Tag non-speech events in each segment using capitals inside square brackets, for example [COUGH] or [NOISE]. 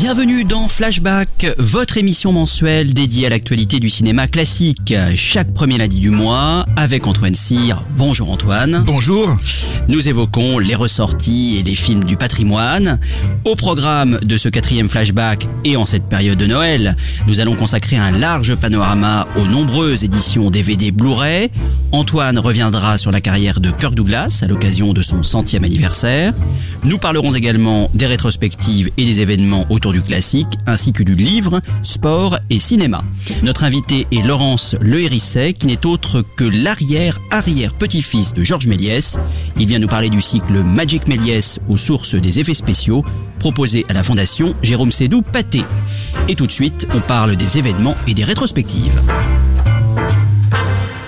Bienvenue dans Flashback, votre émission mensuelle dédiée à l'actualité du cinéma classique. Chaque premier lundi du mois, avec Antoine Cyr. Bonjour Antoine. Bonjour. Nous évoquons les ressorties et les films du patrimoine. Au programme de ce quatrième Flashback et en cette période de Noël, nous allons consacrer un large panorama aux nombreuses éditions DVD Blu-ray. Antoine reviendra sur la carrière de Kirk Douglas à l'occasion de son centième anniversaire. Nous parlerons également des rétrospectives et des événements autour du classique, ainsi que du livre, sport et cinéma. Notre invité est Laurence Le Hérisset, qui n'est autre que l'arrière-arrière-petit-fils de Georges Méliès. Il vient nous parler du cycle Magic Méliès aux sources des effets spéciaux, proposé à la Fondation Jérôme Sédou Paté. Et tout de suite, on parle des événements et des rétrospectives.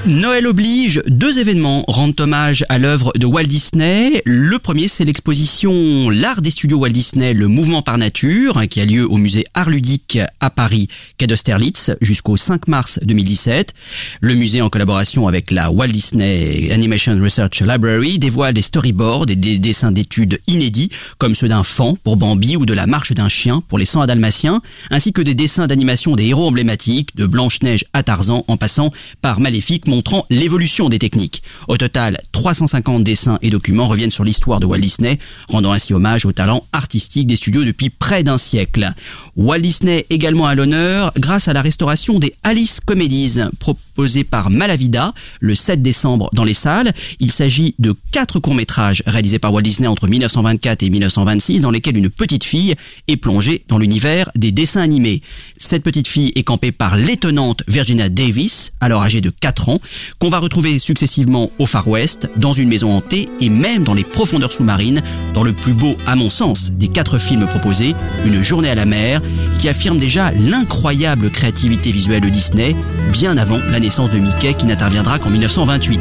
Noël oblige, deux événements rendent hommage à l'œuvre de Walt Disney. Le premier, c'est l'exposition L'art des studios Walt Disney, le mouvement par nature, qui a lieu au musée Art Ludique à Paris, quai d'Austerlitz, jusqu'au 5 mars 2017. Le musée, en collaboration avec la Walt Disney Animation Research Library, dévoile des storyboards et des dessins d'études inédits, comme ceux d'un fan pour Bambi ou de la marche d'un chien pour les 100 à Dalmatiens, ainsi que des dessins d'animation des héros emblématiques, de Blanche-Neige à Tarzan, en passant par Maléfique, montrant l'évolution des techniques. Au total, 350 dessins et documents reviennent sur l'histoire de Walt Disney, rendant ainsi hommage au talent artistique des studios depuis près d'un siècle. Walt Disney également à l'honneur grâce à la restauration des Alice Comedies proposée par Malavida le 7 décembre dans les salles. Il s'agit de quatre courts-métrages réalisés par Walt Disney entre 1924 et 1926 dans lesquels une petite fille est plongée dans l'univers des dessins animés. Cette petite fille est campée par l'étonnante Virginia Davis, alors âgée de 4 ans, qu'on va retrouver successivement au Far West, dans une maison hantée et même dans les profondeurs sous-marines, dans le plus beau, à mon sens, des quatre films proposés, Une journée à la mer, qui affirme déjà l'incroyable créativité visuelle de Disney, bien avant la naissance de Mickey qui n'interviendra qu'en 1928.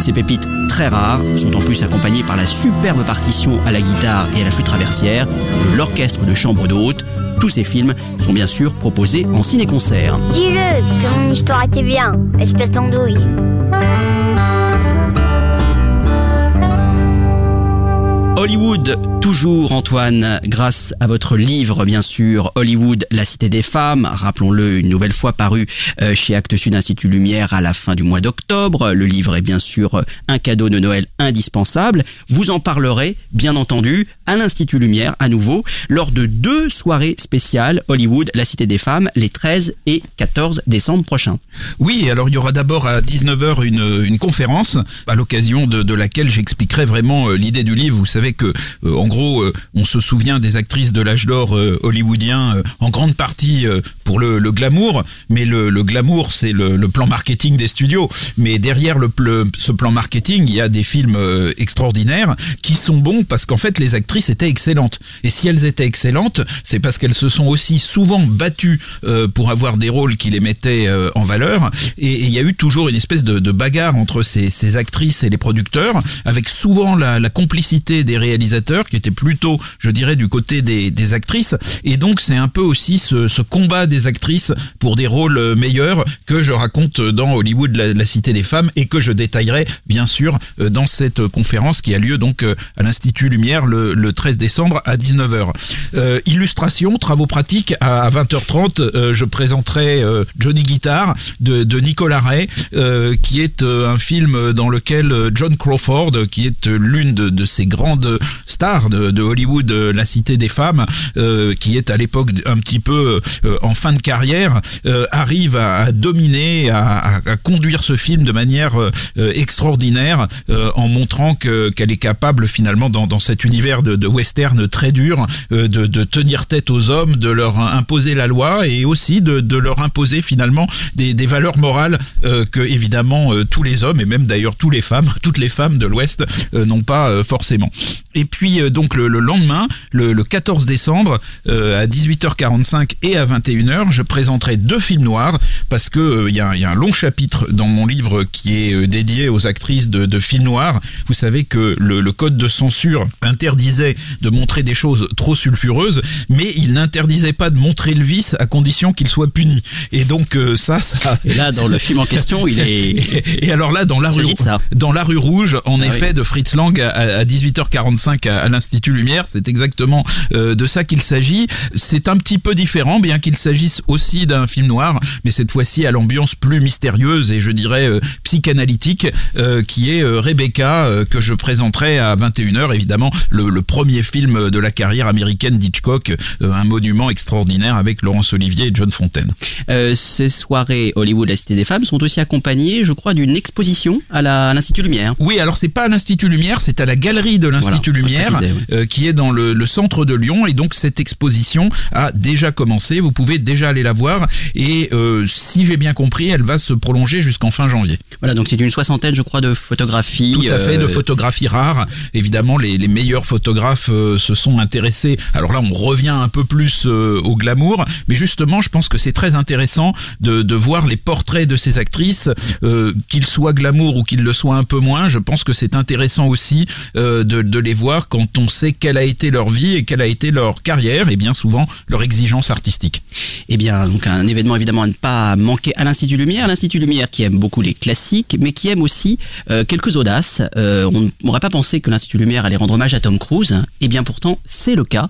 Ces pépites très rares sont en plus accompagnées par la superbe partition à la guitare et à la flûte traversière de l'orchestre de chambre d'hôte. Tous ces films sont bien sûr proposés en ciné-concert. Dis-le, que mon histoire était bien, espèce d'andouille. Hollywood, toujours Antoine, grâce à votre livre bien sûr, Hollywood, la cité des femmes, rappelons-le une nouvelle fois paru euh, chez Actes Sud Institut Lumière à la fin du mois d'octobre. Le livre est bien sûr un cadeau de Noël indispensable. Vous en parlerez bien entendu à l'Institut Lumière à nouveau lors de deux soirées spéciales Hollywood, la cité des femmes, les 13 et 14 décembre prochains. Oui, alors il y aura d'abord à 19h une, une conférence à l'occasion de, laquelle j'expliquerai vraiment euh, l'idée du livre. Vous savez que, euh, en gros, euh, on se souvient des actrices de l'âge d'or euh, hollywoodien en grande partie pour le, le glamour, mais le, le glamour c'est le, le plan marketing des studios. Mais derrière le, ce plan marketing, il y a des films extraordinaires qui sont bons parce qu'en fait les actrices étaient excellentes. Et si elles étaient excellentes, c'est parce qu'elles se sont aussi souvent battues pour avoir des rôles qui les mettaient en valeur. Et et il y a eu toujours une espèce de, de bagarre entre ces, ces actrices et les producteurs, avec souvent la, la complicité des réalisateurs qui étaient plutôt, je dirais, du côté des, actrices. Et donc c'est un peu aussi ce, combat des actrices pour des rôles meilleurs que je raconte dans Hollywood, la, cité des femmes, et que je détaillerai bien sûr euh, dans cette conférence qui a lieu donc euh, à l'Institut Lumière le, le le 13 décembre à 19h. Euh, illustration, travaux pratiques à 20h30, euh, je présenterai Johnny Guitar de, Nicolas Ray, qui est un film dans lequel John Crawford, qui est l'une de, ces grandes stars de, de Hollywood, la cité des femmes, euh, qui est à l'époque un petit peu euh, en fin de carrière, euh, arrive à, à dominer, à, à- conduire ce film de manière euh, extraordinaire, euh, en montrant que qu'elle est capable finalement dans, dans cet univers de, de western très dur euh, de, de tenir tête aux hommes, de leur imposer la loi et aussi de, de leur imposer finalement des, des valeurs morales que évidemment tous les hommes et même d'ailleurs tous les femmes, [LAUGHS] toutes les femmes de l'Ouest n'ont pas forcément. Et puis euh, donc le, le lendemain, le, le 14 décembre, euh, à 18h45 et à 21h, je présenterai deux films noirs parce que euh, il y, a, un- il y a un long chapitre dans mon livre qui est euh, dédié aux actrices de, de films noirs. Vous savez que le, le code de censure interdisait de montrer des choses trop sulfureuses, mais il n'interdisait pas de montrer le vice à condition qu'il soit puni. Et donc euh, ça, ça. Et là, dans le film en question, il est. Et, [LAUGHS] et alors là, dans la rue, dans la rue rouge, en Ah effet, oui. de Fritz Lang à, à 18h45 à, à l'Institut Lumière, c'est exactement euh, de ça qu'il s'agit. C'est un petit peu différent, bien qu'il s'agisse aussi d'un film noir, mais cette fois-ci à l'ambiance plus mystérieuse et je dirais euh, psychanalytique, euh, qui est Rebecca, que je présenterai à 21h, évidemment, le, le premier film de la carrière américaine d'Hitchcock, un monument extraordinaire avec Laurence Olivier et John Fontaine. Ces soirées Hollywood, la Cité des Femmes, sont aussi accompagnées, je crois, d'une exposition à l'Institut Lumière. Oui, alors c'est pas à l'Institut Lumière, c'est à la galerie de l'Institut Voilà, on va Lumière, préciser, oui. euh, qui est dans le, le centre de Lyon. Et donc cette exposition a déjà commencé. Vous pouvez déjà aller la voir. Et euh, si j'ai bien compris, elle va se prolonger jusqu'en fin janvier. Voilà, donc c'est une soixantaine, je crois, de photographies. Tout à fait, de euh, photographies rares. Évidemment, les, les meilleurs photographes euh, se sont intéressés. Alors là, on revient un peu plus euh, au glamour, mais justement, je pense que c'est très intéressant de, de voir les portraits de ces actrices, qu'ils soient glamour ou qu'ils le soient un peu moins. Je pense que c'est intéressant aussi de, de les voir quand on sait quelle a été leur vie et quelle a été leur carrière et bien souvent leur exigence artistique. Eh bien, donc un événement évidemment à ne pas manquer à l'Institut Lumière. L'Institut Lumière qui aime beaucoup les classiques, mais qui aime aussi euh, quelques audaces. Euh, on n'aurait pas pensé que l'Institut Lumière allait rendre hommage à Tom Cruise. Eh bien, pourtant, c'est le cas,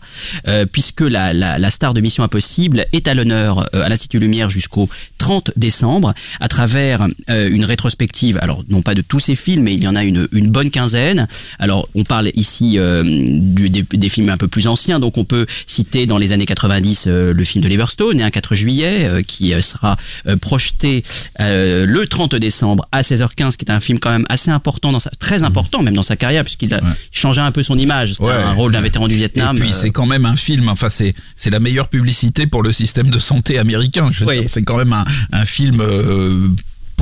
euh, puisque la, la, la star de Mission Impossible est à l'honneur euh, à l'Institut Lumière jusqu'au 30 décembre, à travers euh, une rétrospective. Alors, non pas de tous ses films, mais il y en a une, une bonne quinzaine. Alors, on parle ici euh, du, des, des films un peu plus anciens, donc on peut citer dans les années 90 euh, le film de Liverstone, né un 4 juillet, euh, qui sera projeté le 30 décembre à 16h15, qui est un film quand même assez important, dans sa, très important même dans sa carrière, puisqu'il a changé un peu son image. C'était Ouais. un rôle d'un vétéran du Vietnam. Et puis c'est quand même un film, enfin c'est c'est la meilleure publicité pour le système de santé américain. Oui. C'est quand même un, un film euh,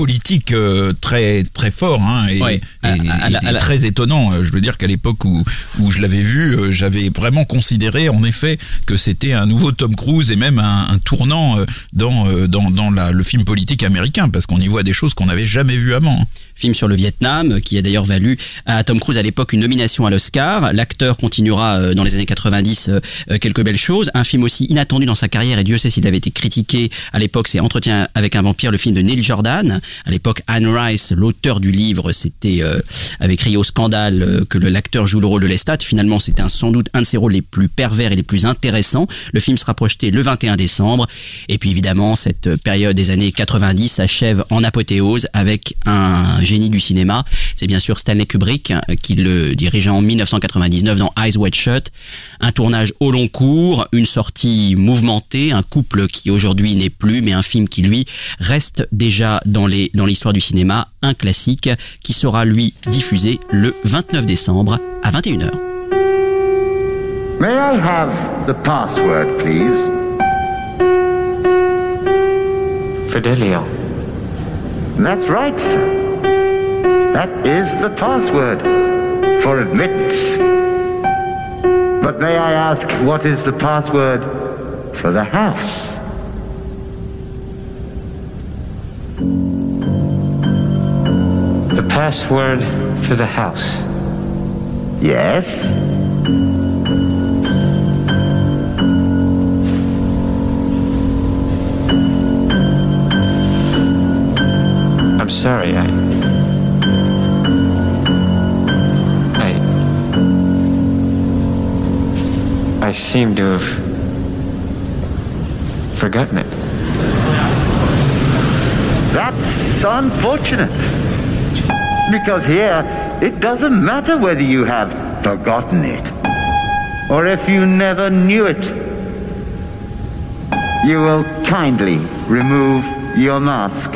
politique euh, très très fort hein, et, Ouais. et- À- à la- et à très étonnant. Euh, Je veux dire qu'à l'époque où où je l'avais vu, euh, j'avais vraiment considéré en effet que c'était un nouveau Tom Cruise et même un, un tournant euh, dans dans dans la, le film politique américain parce qu'on y voit des choses qu'on n'avait jamais vues avant. Film sur le Vietnam, qui a d'ailleurs valu à Tom Cruise à l'époque une nomination à l'Oscar. L'acteur continuera euh, dans les années 90 euh, euh, quelques belles choses. Un film aussi inattendu dans sa carrière, et Dieu sait s'il avait été critiqué à l'époque, c'est Entretien avec un vampire, le film de Neil Jordan. À l'époque, Anne Rice, l'auteur du livre, c'était euh, avait crié au scandale euh, que l'acteur joue le rôle de Lestat. Finalement, c'était sans doute un de ses rôles les plus pervers et les plus intéressants. Le film sera projeté le 21 décembre. Et puis évidemment, cette période des années 90 s'achève en apothéose avec un génie du cinéma. C'est bien sûr Stanley Kubrick euh, qui le dirigeait en 1999 dans Eyes Wide Shut. Un tournage au long cours, une sortie mouvementée, un couple qui aujourd'hui n'est plus, mais un film qui lui reste déjà dans les dans l'histoire du cinéma, un classique qui sera lui diffusé le 29 décembre à 21h. May I have the password, please? Fidelio. That's right, sir. That is the password for admittance. But may I ask, what is the password for the house? The password for the house. Yes? I'm sorry, I. seem to have forgotten it. That's unfortunate. Because here, it doesn't matter whether you have forgotten it or if you never knew it. You will kindly remove your mask.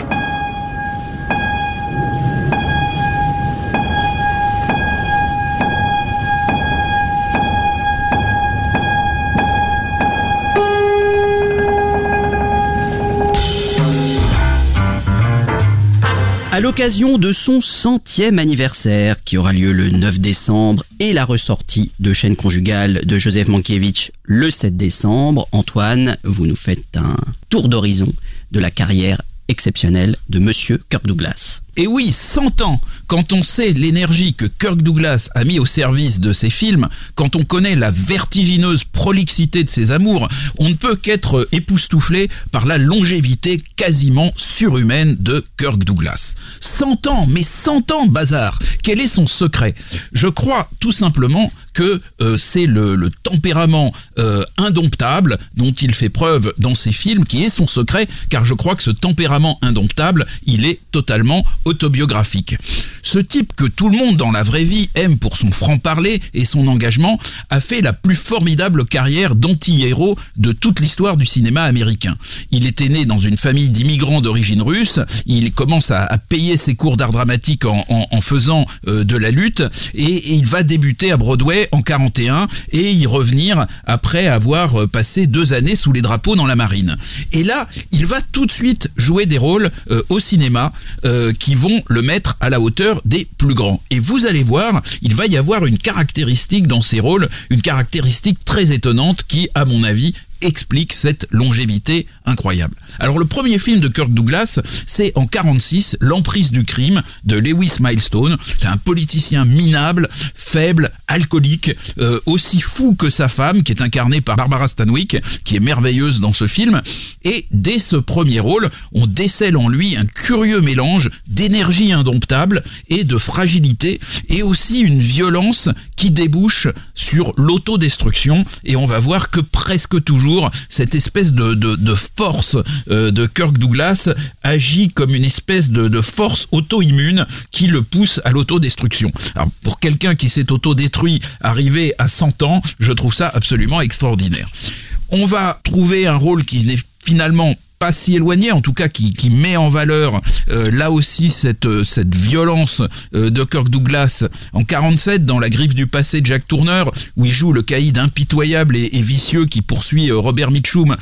À l'occasion de son centième anniversaire, qui aura lieu le 9 décembre, et la ressortie de chaîne conjugale de Joseph Mankiewicz le 7 décembre, Antoine, vous nous faites un tour d'horizon de la carrière exceptionnelle de Monsieur Kirk Douglas. Et oui, 100 ans, quand on sait l'énergie que Kirk Douglas a mis au service de ses films, quand on connaît la vertigineuse prolixité de ses amours, on ne peut qu'être époustouflé par la longévité quasiment surhumaine de Kirk Douglas. 100 ans, mais 100 ans, bazar Quel est son secret? Je crois tout simplement que euh, c'est le, tempérament euh, indomptable dont il fait preuve dans ses films qui est son secret, car je crois que ce tempérament indomptable, il est totalement autobiographique. Ce type que tout le monde dans la vraie vie aime pour son franc-parler et son engagement a fait la plus formidable carrière d'anti-héros de toute l'histoire du cinéma américain. Il était né dans une famille d'immigrants d'origine russe, il commence à, payer ses cours d'art dramatique en, faisant euh, de la lutte et, il va débuter à Broadway en 41 et y revenir après avoir passé deux années sous les drapeaux dans la marine. Et là, il va tout de suite jouer des rôles euh, au cinéma euh, qui vont le mettre à la hauteur des plus grands. Et vous allez voir, il va y avoir une caractéristique dans ces rôles, une caractéristique très étonnante qui, à mon avis, explique cette longévité incroyable. Alors le premier film de Kirk Douglas, c'est en 46, L'emprise du crime de Lewis Milestone. C'est un politicien minable, faible, alcoolique, euh, aussi fou que sa femme, qui est incarnée par Barbara Stanwyck, qui est merveilleuse dans ce film. Et dès ce premier rôle, on décèle en lui un curieux mélange d'énergie indomptable et de fragilité, et aussi une violence qui débouche sur l'autodestruction. Et on va voir que presque toujours, cette espèce de, force euh, de Kirk Douglas agit comme une espèce de, de force auto-immune qui le pousse à l'autodestruction. Alors pour quelqu'un qui s'est autodétruit arrivé à 100 ans, je trouve ça absolument extraordinaire. On va trouver un rôle qui n'est finalement pas si éloigné, en tout cas qui, qui met en valeur euh, là aussi cette, cette violence euh, de Kirk Douglas en 47 dans La griffe du passé de Jack Tourner, où il joue le caïd impitoyable et, et vicieux qui poursuit euh, Robert Mitchum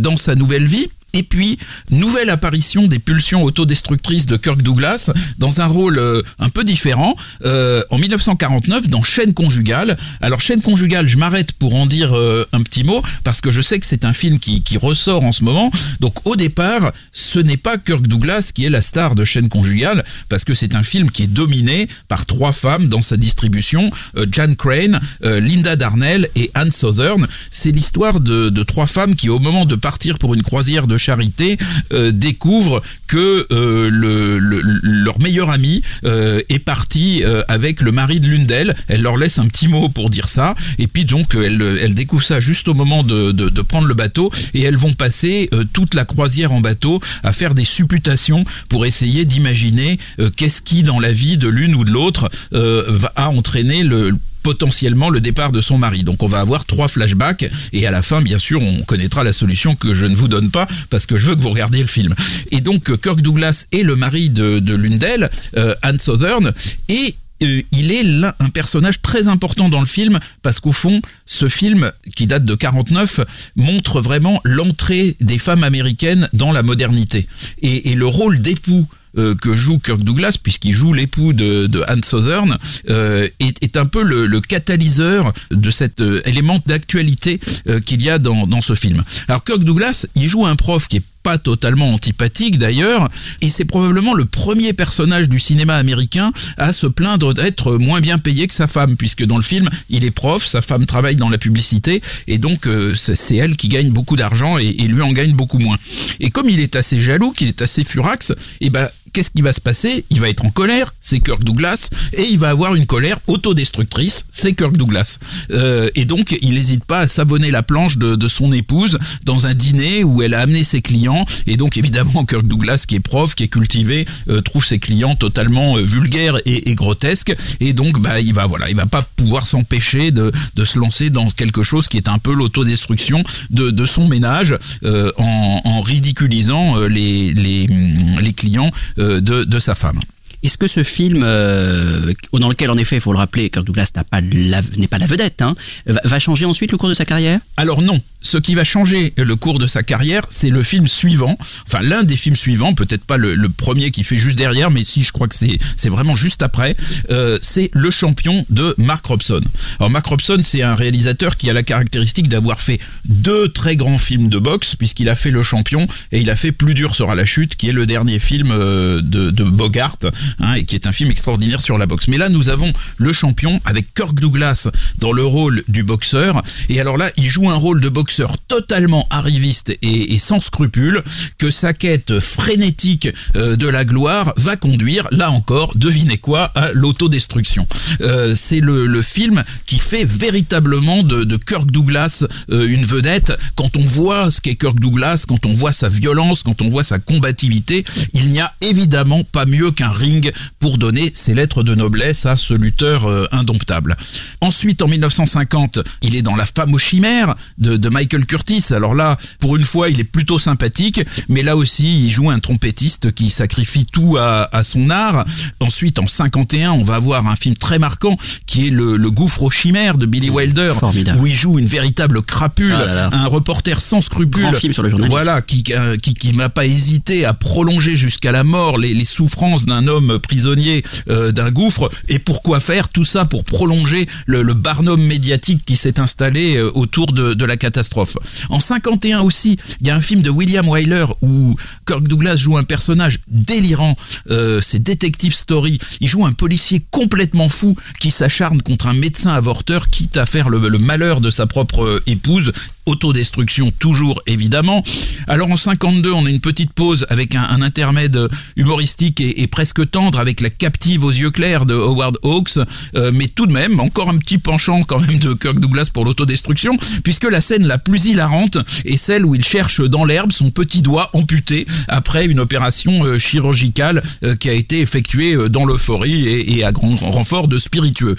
dans sa nouvelle vie. Et puis, nouvelle apparition des pulsions autodestructrices de Kirk Douglas dans un rôle euh, un peu différent euh, en 1949 dans Chaîne conjugale. Alors Chaîne conjugale, je m'arrête pour en dire euh, un petit mot parce que je sais que c'est un film qui, qui, ressort en ce moment. Donc au départ, ce n'est pas Kirk Douglas qui est la star de Chaîne conjugale parce que c'est un film qui est dominé par trois femmes dans sa distribution, euh, Jan Crane, Linda Darnell et Anne Southern. C'est l'histoire de, de trois femmes qui au moment de partir pour une croisière de charité euh, découvrent que euh, le, le, leur meilleur ami euh, est parti avec le mari de l'une d'elles. Elle leur laisse un petit mot pour dire ça. Et puis donc elle, découvre ça juste au moment de, de, prendre le bateau et elles vont passer toute la croisière en bateau à faire des supputations pour essayer d'imaginer qu'est-ce qui dans la vie de l'une ou de l'autre va a entraîné le potentiellement le départ de son mari. Donc on va avoir trois flashbacks et à la fin bien sûr on connaîtra la solution que je ne vous donne pas parce que je veux que vous regardiez le film. Et donc Kirk Douglas est le mari de, de l'une d'elles, euh, Anne Southern, et euh, il est un personnage très important dans le film parce qu'au fond, ce film qui date de 49 montre vraiment l'entrée des femmes américaines dans la modernité et, et le rôle d'époux euh, que joue Kirk Douglas, puisqu'il joue l'époux de, de Anne Southern, euh, est, est, un peu le, le, catalyseur de cet euh, élément d'actualité euh, qu'il y a dans, dans ce film. Alors Kirk Douglas, il joue un prof qui est pas totalement antipathique d'ailleurs, et c'est probablement le premier personnage du cinéma américain à se plaindre d'être moins bien payé que sa femme, puisque dans le film, il est prof, sa femme travaille dans la publicité, et donc euh, c'est elle qui gagne beaucoup d'argent et, lui en gagne beaucoup moins. Et comme il est assez jaloux, qu'il est assez furax, et ben qu'est-ce qui va se passer? Il va être en colère, c'est Kirk Douglas, et il va avoir une colère autodestructrice, c'est Kirk Douglas. Euh, et donc, il n'hésite pas à savonner la planche de, de, son épouse dans un dîner où elle a amené ses clients. Et donc, évidemment, Kirk Douglas, qui est prof, qui est cultivé, euh, trouve ses clients totalement euh, vulgaires et, grotesques. Et donc, bah, il va voilà, il va pas pouvoir s'empêcher de, se lancer dans quelque chose qui est un peu l'autodestruction de, de son ménage euh, en, ridiculisant les, les, les clients de, de sa femme. Est-ce que ce film, euh, dans lequel en effet, il faut le rappeler, Kirk Douglas n'est pas, la, vedette, hein, va changer ensuite le cours de sa carrière? Alors non. Ce qui va changer le cours de sa carrière, c'est le film suivant, enfin l'un des films suivants, peut-être pas le, premier qui fait juste derrière, mais si je crois que c'est vraiment juste après. Euh, c'est Le Champion de Mark Robson. Alors Mark Robson, c'est un réalisateur qui a la caractéristique d'avoir fait deux très grands films de boxe, puisqu'il a fait Le Champion et il a fait Plus dur sera la chute, qui est le dernier film euh, de Bogart hein, et qui est un film extraordinaire sur la boxe. Mais là, nous avons le champion avec Kirk Douglas dans le rôle du boxeur. Et alors là, il joue un rôle de boxeur totalement arriviste et, sans scrupules que sa quête frénétique euh, de la gloire va conduire, là encore, devinez quoi, à l'autodestruction. Euh, C'est le, le, film qui fait véritablement de, de Kirk Douglas euh, une vedette. Quand on voit ce qu'est Kirk Douglas, quand on voit sa violence, quand on voit sa combativité, il n'y a évidemment pas mieux qu'un ring pour donner ses lettres de noblesse à ce lutteur euh, indomptable. Ensuite, en 1950, il est dans La femme aux chimères de, de Michael Curtis. Alors là, pour une fois, il est plutôt sympathique, mais là aussi, il joue un trompettiste qui sacrifie tout à, à son art. Ensuite, en 51, on va avoir un film très marquant qui est le, le gouffre aux chimères de Billy Wilder, Formidable. où il joue une véritable crapule, Ah là là. un reporter sans scrupules, Grand film sur le journalisme. voilà, qui euh, qui, qui n'a pas hésité à prolonger jusqu'à la mort les, les souffrances d'un homme prisonnier euh, d'un gouffre. Et pourquoi faire tout ça pour prolonger le, barnum médiatique qui s'est installé euh, autour de, la catastrophe? En 51 aussi, il y a un film de William Wyler où Kirk Douglas joue un personnage délirant. Euh, c'est Detective Story. Il joue un policier complètement fou qui s'acharne contre un médecin avorteur, quitte à faire le, malheur de sa propre épouse autodestruction toujours évidemment. Alors en 52, on a une petite pause avec un, intermède humoristique et, presque tendre avec la captive aux yeux clairs de Howard Hawks, euh, mais tout de même encore un petit penchant quand même de Kirk Douglas pour l'autodestruction, puisque la scène la plus hilarante est celle où il cherche dans l'herbe son petit doigt amputé après une opération euh, chirurgicale euh, qui a été effectuée dans l'euphorie et, et, à grand renfort de spiritueux.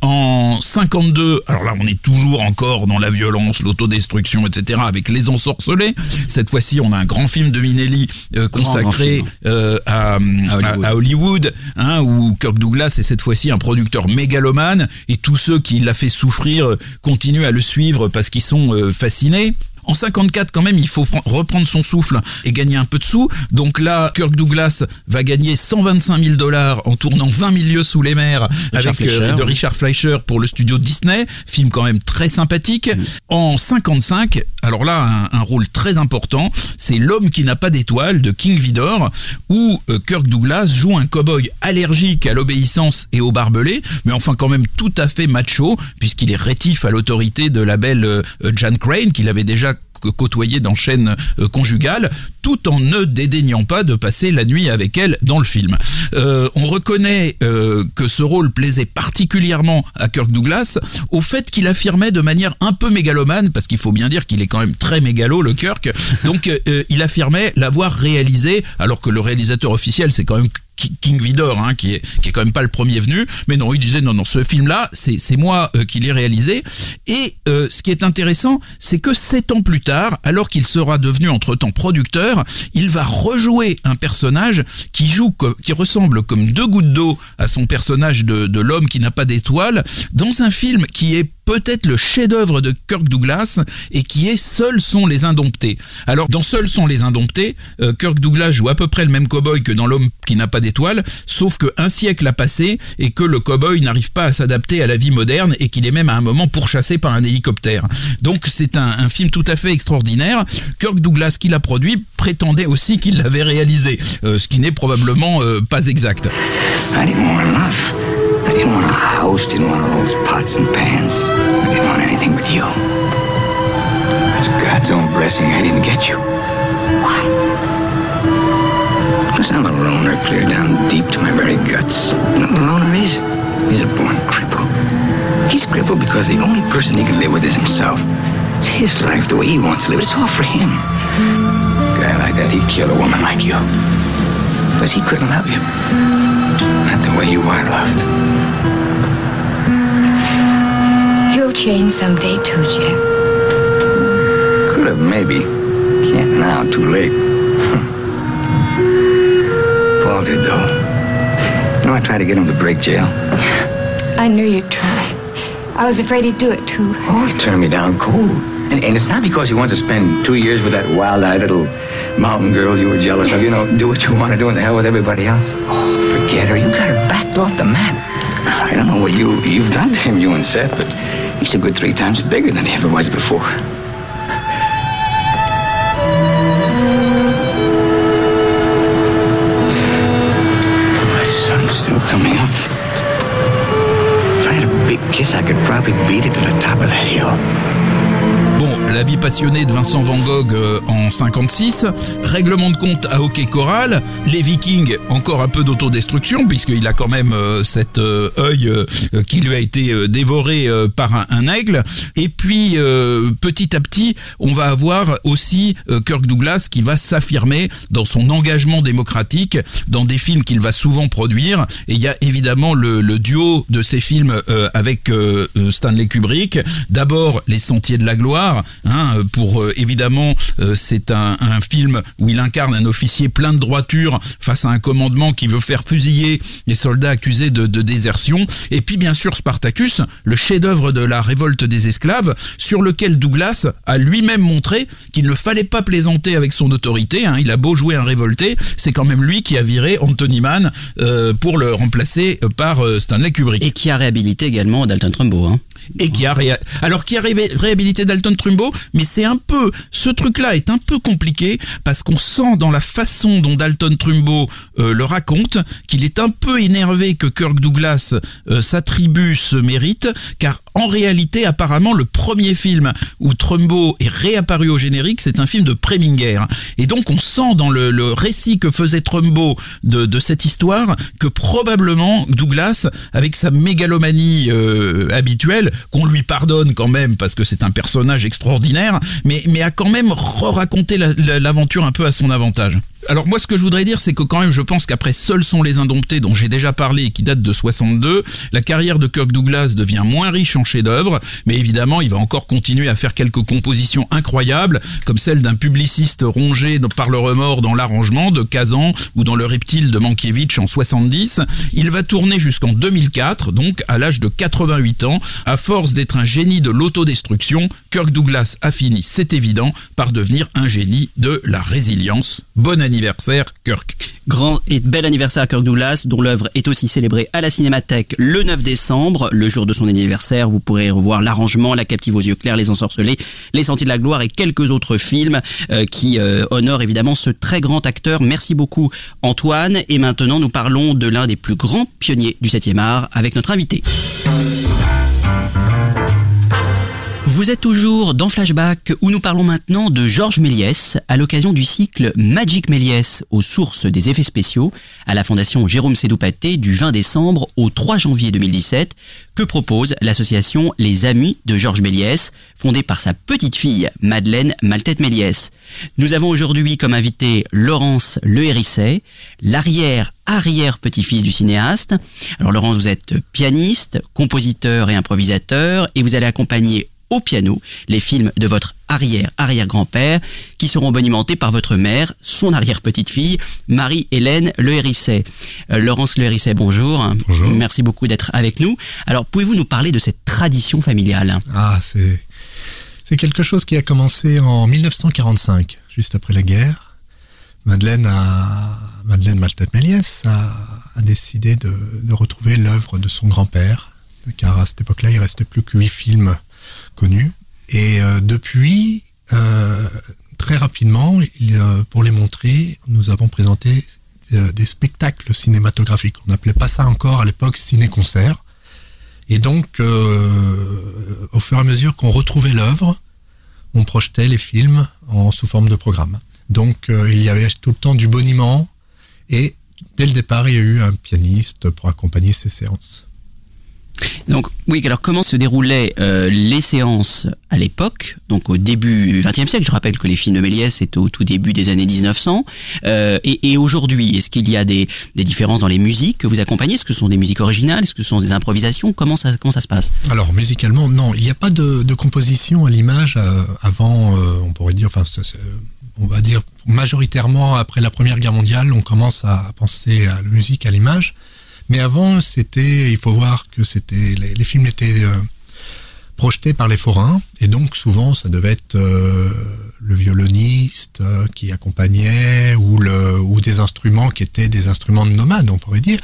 En 52, alors là on est toujours encore dans la violence l'autodestruction, etc., avec Les Ensorcelés. Cette fois-ci, on a un grand film de Minelli euh, consacré euh, à, à, Hollywood, à, à Hollywood hein, où Kirk Douglas est cette fois-ci un producteur mégalomane, et tous ceux qui l'a fait souffrir continuent à le suivre parce qu'ils sont euh, fascinés. En 54, quand même, il faut reprendre son souffle et gagner un peu de sous. Donc là, Kirk Douglas va gagner 125 000 dollars en tournant 20 milieux sous les mers Richard avec Fleischer, euh, de. Richard Fleischer pour le studio Disney. Film quand même très sympathique. En 55, alors là, un, un rôle très important, c'est L'homme qui n'a pas d'étoile de King Vidor, où euh, Kirk Douglas joue un cow-boy allergique à l'obéissance et au barbelé, mais enfin quand même tout à fait macho, puisqu'il est rétif à l'autorité de la belle euh, Jan Crane, qu'il avait déjà côtoyé dans chaîne euh, conjugale, tout en ne dédaignant pas de passer la nuit avec elle dans le film. Euh, on reconnaît euh, que ce rôle plaisait particulièrement à Kirk Douglas au fait qu'il affirmait de manière un peu mégalomane, parce qu'il faut bien dire qu'il est quand même très mégalo le Kirk, donc il affirmait l'avoir réalisé, alors que le réalisateur officiel c'est quand même King Vidor, hein, qui est qui est quand même pas le premier venu, mais non, il disait non non, ce film-là, c'est moi euh, qui l'ai réalisé. Et euh, ce qui est intéressant, c'est que sept ans plus tard, alors qu'il sera devenu entre temps producteur, il va rejouer un personnage qui joue qui ressemble comme deux gouttes d'eau à son personnage de, de l'homme qui n'a pas d'étoile, dans un film qui est peut-être le chef-d'œuvre de Kirk Douglas et qui est Seuls sont les indomptés. Alors dans Seuls sont les indomptés, euh, Kirk Douglas joue à peu près le même cowboy que dans L'homme qui n'a pas d'étoile, sauf que un siècle a passé et que le cowboy n'arrive pas à s'adapter à la vie moderne et qu'il est même à un moment pourchassé par un hélicoptère. Donc c'est un, film tout à fait extraordinaire. Kirk Douglas qui l'a produit prétendait aussi qu'il l'avait réalisé, euh, ce qui n'est probablement euh, pas exact. I didn't want a house, didn't want all those pots and pans. I didn't want anything but you. It's God's own blessing I didn't get you. Why? Because I'm a loner clear down deep to my very guts. You know what a loner is? He's a born cripple. He's crippled because the only person he can live with is himself. It's his life, the way he wants to live. It's all for him. A guy like that, he'd kill a woman like you. Because he couldn't love you. Not the way you are loved. You'll change someday too, Jack. Could have, maybe. Can't now, too late. [LAUGHS] Paul did, though. You know, I tried to get him to break jail. I knew you'd try. I was afraid he'd do it too. Oh, he turned me down cold. And, and it's not because he wants to spend two years with that wild-eyed little mountain girl you were jealous of. You know, do what you want to do and the hell with everybody else. Oh, forget her. You got her backed off the map. I don't know what you, you've done to him, you and Seth, but he's a good three times bigger than he ever was before. My son's still coming up. If I had a big kiss, I could probably beat it to the top of that hill. La vie passionnée de Vincent Van Gogh euh, en 56, règlement de compte à hockey choral, les Vikings encore un peu d'autodestruction puisqu'il a quand même euh, cet euh, œil qui lui a été dévoré par un, aigle. Et puis petit à petit, on va avoir aussi Kirk Douglas qui va s'affirmer dans son engagement démocratique dans des films qu'il va souvent produire. Et il y a évidemment le, duo de ces films avec Stanley Kubrick. D'abord Les Sentiers de la Gloire, hein, pour euh, évidemment euh, c'est un, film où il incarne un officier plein de droiture face à un commandement qui veut faire fusiller les soldats accusés de, désertion. Et puis bien sûr Spartacus, le chef-d'œuvre de la révolte des esclaves, sur lequel Douglas a lui-même montré qu'il ne fallait pas plaisanter avec son autorité. hein. Il a beau jouer un révolté, c'est quand même lui qui a viré Anthony Mann euh, pour le remplacer par Stanley Kubrick. Et qui a réhabilité également Dalton Trumbo. Hein. Et qui a alors qui a ré- réhabilité Dalton Trumbo, mais c'est un peu ce truc-là est un peu compliqué parce qu'on sent dans la façon dont Dalton Trumbo euh, le raconte qu'il est un peu énervé que Kirk Douglas euh, s'attribue ce mérite, car en réalité apparemment le premier film où Trumbo est réapparu au générique, c'est un film de Preminger, et donc on sent dans le, récit que faisait Trumbo de, cette histoire que probablement Douglas, avec sa mégalomanie euh, habituelle, qu'on lui pardonne quand même parce que c'est un personnage extraordinaire, mais, a quand même re-raconté la- la- l'aventure un peu à son avantage. Alors moi ce que je voudrais dire c'est que quand même je pense qu'après Seuls sont les indomptés dont j'ai déjà parlé et qui date de 62, la carrière de Kirk Douglas devient moins riche en chefs-d'œuvre, mais évidemment il va encore continuer à faire quelques compositions incroyables comme celle d'un publiciste rongé par le remords dans l'arrangement de Kazan ou dans le reptile de Mankiewicz en 70. Il va tourner jusqu'en 2004, donc à l'âge de 88 ans. À force d'être un génie de l'autodestruction, Kirk Douglas a fini, c'est évident, par devenir un génie de la résilience. Bon anniversaire, Kirk. Grand et bel anniversaire à Kirk Douglas, dont l'œuvre est aussi célébrée à la Cinémathèque le 9 décembre. Le jour de son anniversaire, vous pourrez revoir L'arrangement, La captive aux yeux clairs, Les ensorcelés, Les sentiers de la gloire et quelques autres films euh, qui euh, honorent évidemment ce très grand acteur. Merci beaucoup Antoine. Et maintenant, nous parlons de l'un des plus grands pionniers du 7e art avec notre invité. Vous êtes toujours dans Flashback où nous parlons maintenant de Georges Méliès à l'occasion du cycle Magic Méliès aux sources des effets spéciaux à la Fondation Jérôme Sédoupaté du 20 décembre au 3 janvier 2017 que propose l'association Les Amis de Georges Méliès fondée par sa petite fille Madeleine Maltête Méliès. Nous avons aujourd'hui comme invité Laurence Le Hérisset, l'arrière arrière petit-fils du cinéaste. Alors Laurence, vous êtes pianiste, compositeur et improvisateur et vous allez accompagner au piano les films de votre arrière-arrière-grand-père qui seront bonimentés par votre mère, son arrière-petite-fille, Marie-Hélène Le Hérisset. Euh, Laurence Le Hérisset, bonjour. Bonjour. Merci beaucoup d'être avec nous. Alors, pouvez-vous nous parler de cette tradition familiale? Ah, c'est c'est quelque chose qui a commencé en 1945, juste après la guerre. Madeleine a Madeleine Maltête-Méliès a, a, décidé de, de retrouver l'œuvre de son grand-père, car à cette époque-là, il restait plus que huit films connus. Et euh, depuis, euh, très rapidement, euh, pour les montrer, nous avons présenté des spectacles cinématographiques. On n'appelait pas ça encore à l'époque ciné-concert. Et donc, au fur et à mesure qu'on retrouvait l'œuvre, on projetait les films en sous forme de programme. Donc, il y avait tout le temps du boniment et dès le départ, il y a eu un pianiste pour accompagner ces séances. Donc oui, alors comment se déroulaient euh, les séances à l'époque, donc au début XXe siècle Je rappelle que les films de Méliès étaient au tout début des années 1900. Euh, et, aujourd'hui, est-ce qu'il y a des, différences dans les musiques que vous accompagnez? Est-ce que ce sont des musiques originales? Est-ce que ce sont des improvisations? Comment ça, se passe? Alors musicalement, non, il n'y a pas de, composition à l'image euh, avant. on pourrait dire, enfin, on va dire majoritairement après la Première Guerre mondiale, on commence à penser à la musique à l'image. Mais avant, c'était, il faut voir que c'était, les, films étaient euh, projetés par les forains, et donc souvent ça devait être euh, le violoniste euh, qui accompagnait, ou, le, ou des instruments qui étaient des instruments de nomades, on pourrait dire.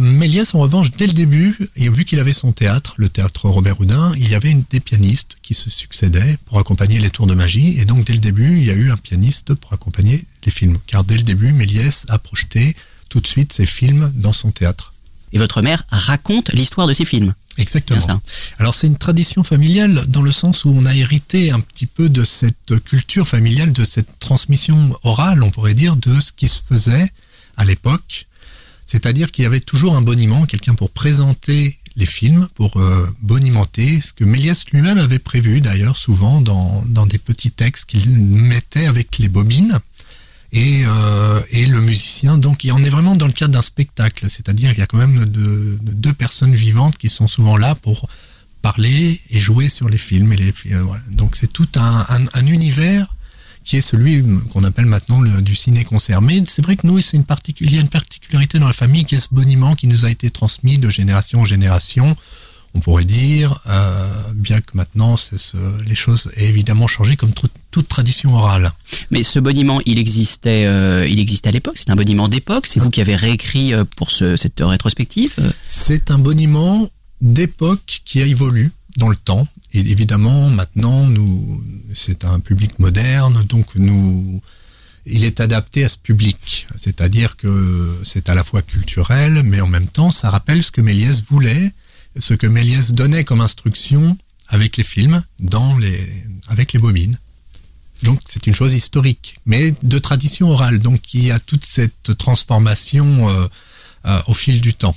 Méliès, en revanche, dès le début, et vu qu'il avait son théâtre, le théâtre Robert Houdin, il y avait des pianistes qui se succédaient pour accompagner les tours de magie. Et donc, dès le début, il y a eu un pianiste pour accompagner les films. Car dès le début, Méliès a projeté tout de suite ses films dans son théâtre. Et votre mère raconte l'histoire de ces films. Exactement. Alors c'est une tradition familiale dans le sens où on a hérité un petit peu de cette culture familiale, de cette transmission orale, on pourrait dire, de ce qui se faisait à l'époque. C'est-à-dire qu'il y avait toujours un boniment, quelqu'un pour présenter les films, pour euh, bonimenter, ce que Méliès lui-même avait prévu d'ailleurs souvent dans, dans des petits textes qu'il mettait avec les bobines et, euh, et le musicien. Donc on est vraiment dans le cadre d'un spectacle, c'est-à-dire qu'il y a quand même de, de deux personnes vivantes qui sont souvent là pour parler et jouer sur les films. Euh. Donc c'est tout un, un, un, univers qui est celui qu'on appelle maintenant du ciné-concert. Mais c'est vrai que nous, il y a une particularité dans la famille qui est ce boniment qui nous a été transmis de génération en génération on pourrait dire, euh, bien que maintenant ce, les choses aient évidemment changé comme toute tradition orale. Mais ce boniment, il existait, euh, il existait à l'époque. C'est un boniment d'époque. C'est vous qui avez réécrit euh, pour ce, cette rétrospective. C'est un boniment d'époque qui a évolué dans le temps. Et évidemment, maintenant, nous, c'est un public moderne, donc nous, il est adapté à ce public. C'est-à-dire que c'est à la fois culturel, mais en même temps, ça rappelle ce que Méliès voulait ce que Méliès donnait comme instruction avec les films, dans les, avec les bobines. Donc c'est une chose historique, mais de tradition orale. Donc il y a toute cette transformation euh, euh, au fil du temps.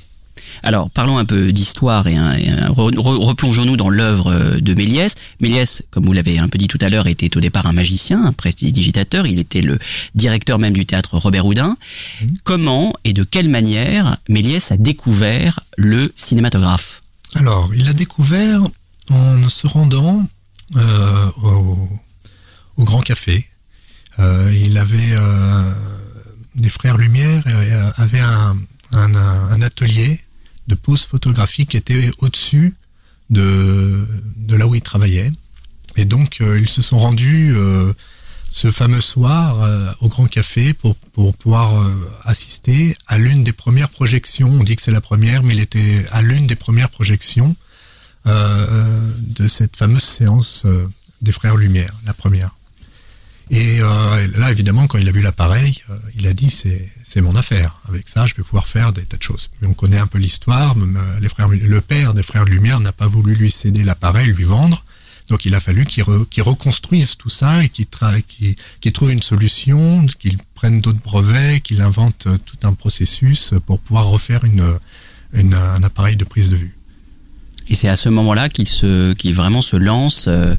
Alors parlons un peu d'histoire et, re, replongeons-nous dans l'œuvre de Méliès. Méliès, comme vous l'avez un peu dit tout à l'heure, était au départ un magicien, un prestidigitateur. Il était le directeur même du théâtre Robert Houdin. Mmh. Comment et de quelle manière Méliès a découvert le cinématographe? Alors, il a découvert en se rendant euh, au, Grand Café. Euh, il avait euh, des frères Lumière avait un, atelier de pose photographique qui était au-dessus de, de là où il travaillait. Et donc, ils se sont rendus ce fameux soir euh, au Grand Café pour, pour pouvoir euh, assister à l'une des premières projections. On dit que c'est la première, mais il était à l'une des premières projections euh, de cette fameuse séance des Frères Lumière, la première. Et là, évidemment, quand il a vu l'appareil, il a dit c'est mon affaire. Avec ça, je vais pouvoir faire des tas de choses. Mais on connaît un peu l'histoire. Le père des Frères Lumière n'a pas voulu lui céder l'appareil, lui vendre. Donc il a fallu qu'ils re, qu reconstruisent tout ça et qu'ils qu qu trouvent une solution, qu'ils prennent d'autres brevets, qu'ils inventent tout un processus pour pouvoir refaire une, un appareil de prise de vue. Et c'est à ce moment-là qu'il se, vraiment se lance euh,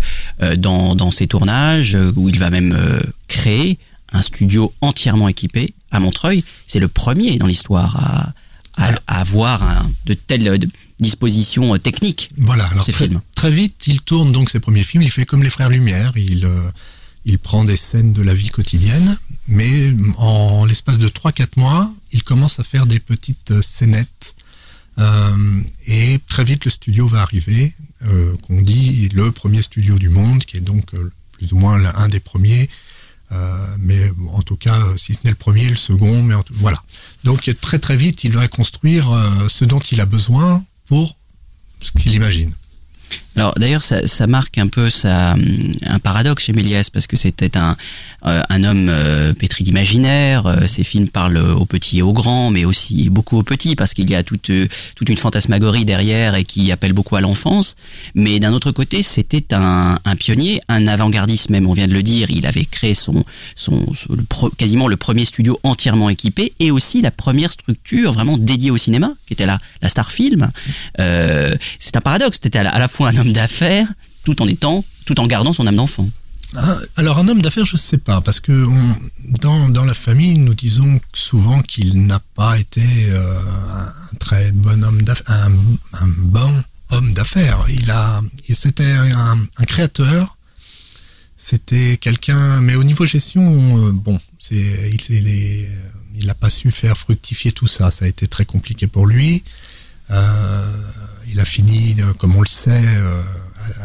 dans, dans ses tournages, où il va même euh, créer un studio entièrement équipé à Montreuil. C'est le premier dans l'histoire à, à, avoir de telles euh, dispositions euh, techniques Voilà, alors ces très, films. très vite, il tourne donc ses premiers films, il fait comme les Frères Lumière, il, euh, il prend des scènes de la vie quotidienne, mais en l'espace de 3-4 mois, il commence à faire des petites euh, scénettes, euh, et très vite le studio va arriver, euh, qu'on dit le premier studio du monde, qui est donc plus ou moins un des premiers, euh, mais en tout cas, si ce n'est le premier, le second, mais en tout- voilà. Donc très très vite, il va construire euh, ce dont il a besoin pour ce qu'il imagine. Alors d'ailleurs, ça, marque un peu hum, un paradoxe chez Méliès parce que c'était un, euh, un homme euh, pétri d'imaginaire. euh, ses films parlent aux petits et aux grands, mais aussi beaucoup aux petits parce qu'il y a toute, euh, toute une fantasmagorie derrière et qui appelle beaucoup à l'enfance. Mais d'un autre côté, c'était un, un pionnier, un avant-gardiste même. On vient de le dire. Il avait créé son, son, quasiment le premier studio entièrement équipé et aussi la première structure vraiment dédiée au cinéma, qui était la, la Star Film. Euh, c'est un paradoxe. C'était à à la fois un d'affaires, tout en étant, tout en gardant son âme d'enfant. Ah, Alors un homme d'affaires, je ne sais pas, parce que dans, dans la famille, nous disons souvent qu'il n'a pas été euh, un très bon homme d'affaires, un, bon homme d'affaires. Il a, c'était un, créateur. C'était quelqu'un, mais au niveau gestion, euh, bon, c'est, il, il est- il n'a pas su faire fructifier tout ça. Ça a été très compliqué pour lui. Euh, il a fini, euh, comme on le sait, euh,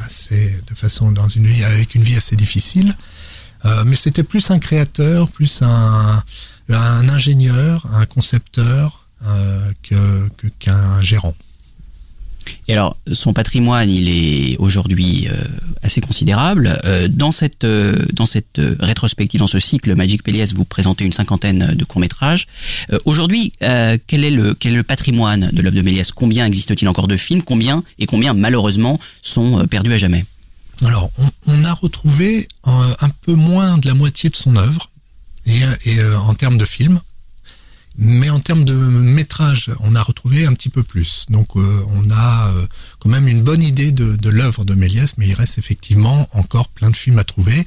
assez, de façon dans une vie avec une vie assez difficile. Euh, mais c'était plus un créateur, plus un, ingénieur, un concepteur euh, que qu'un gérant. Et alors, son patrimoine, il est aujourd'hui euh, assez considérable. Euh, dans cette euh, dans cette rétrospective, dans ce cycle Magic Péliès, vous présentez une cinquantaine de courts métrages. Euh, aujourd'hui, quel est le quel est le patrimoine de l'œuvre de Méliès? Combien existe-t-il encore de films? Combien et combien malheureusement sont perdus à jamais? Alors, on, a retrouvé un peu moins de la moitié de son œuvre, et, en termes de films, mais en termes de métrage, on a retrouvé un petit peu plus. Donc, euh, on a euh, quand même une bonne idée de, de l'œuvre de Méliès, mais il reste effectivement encore plein de films à trouver.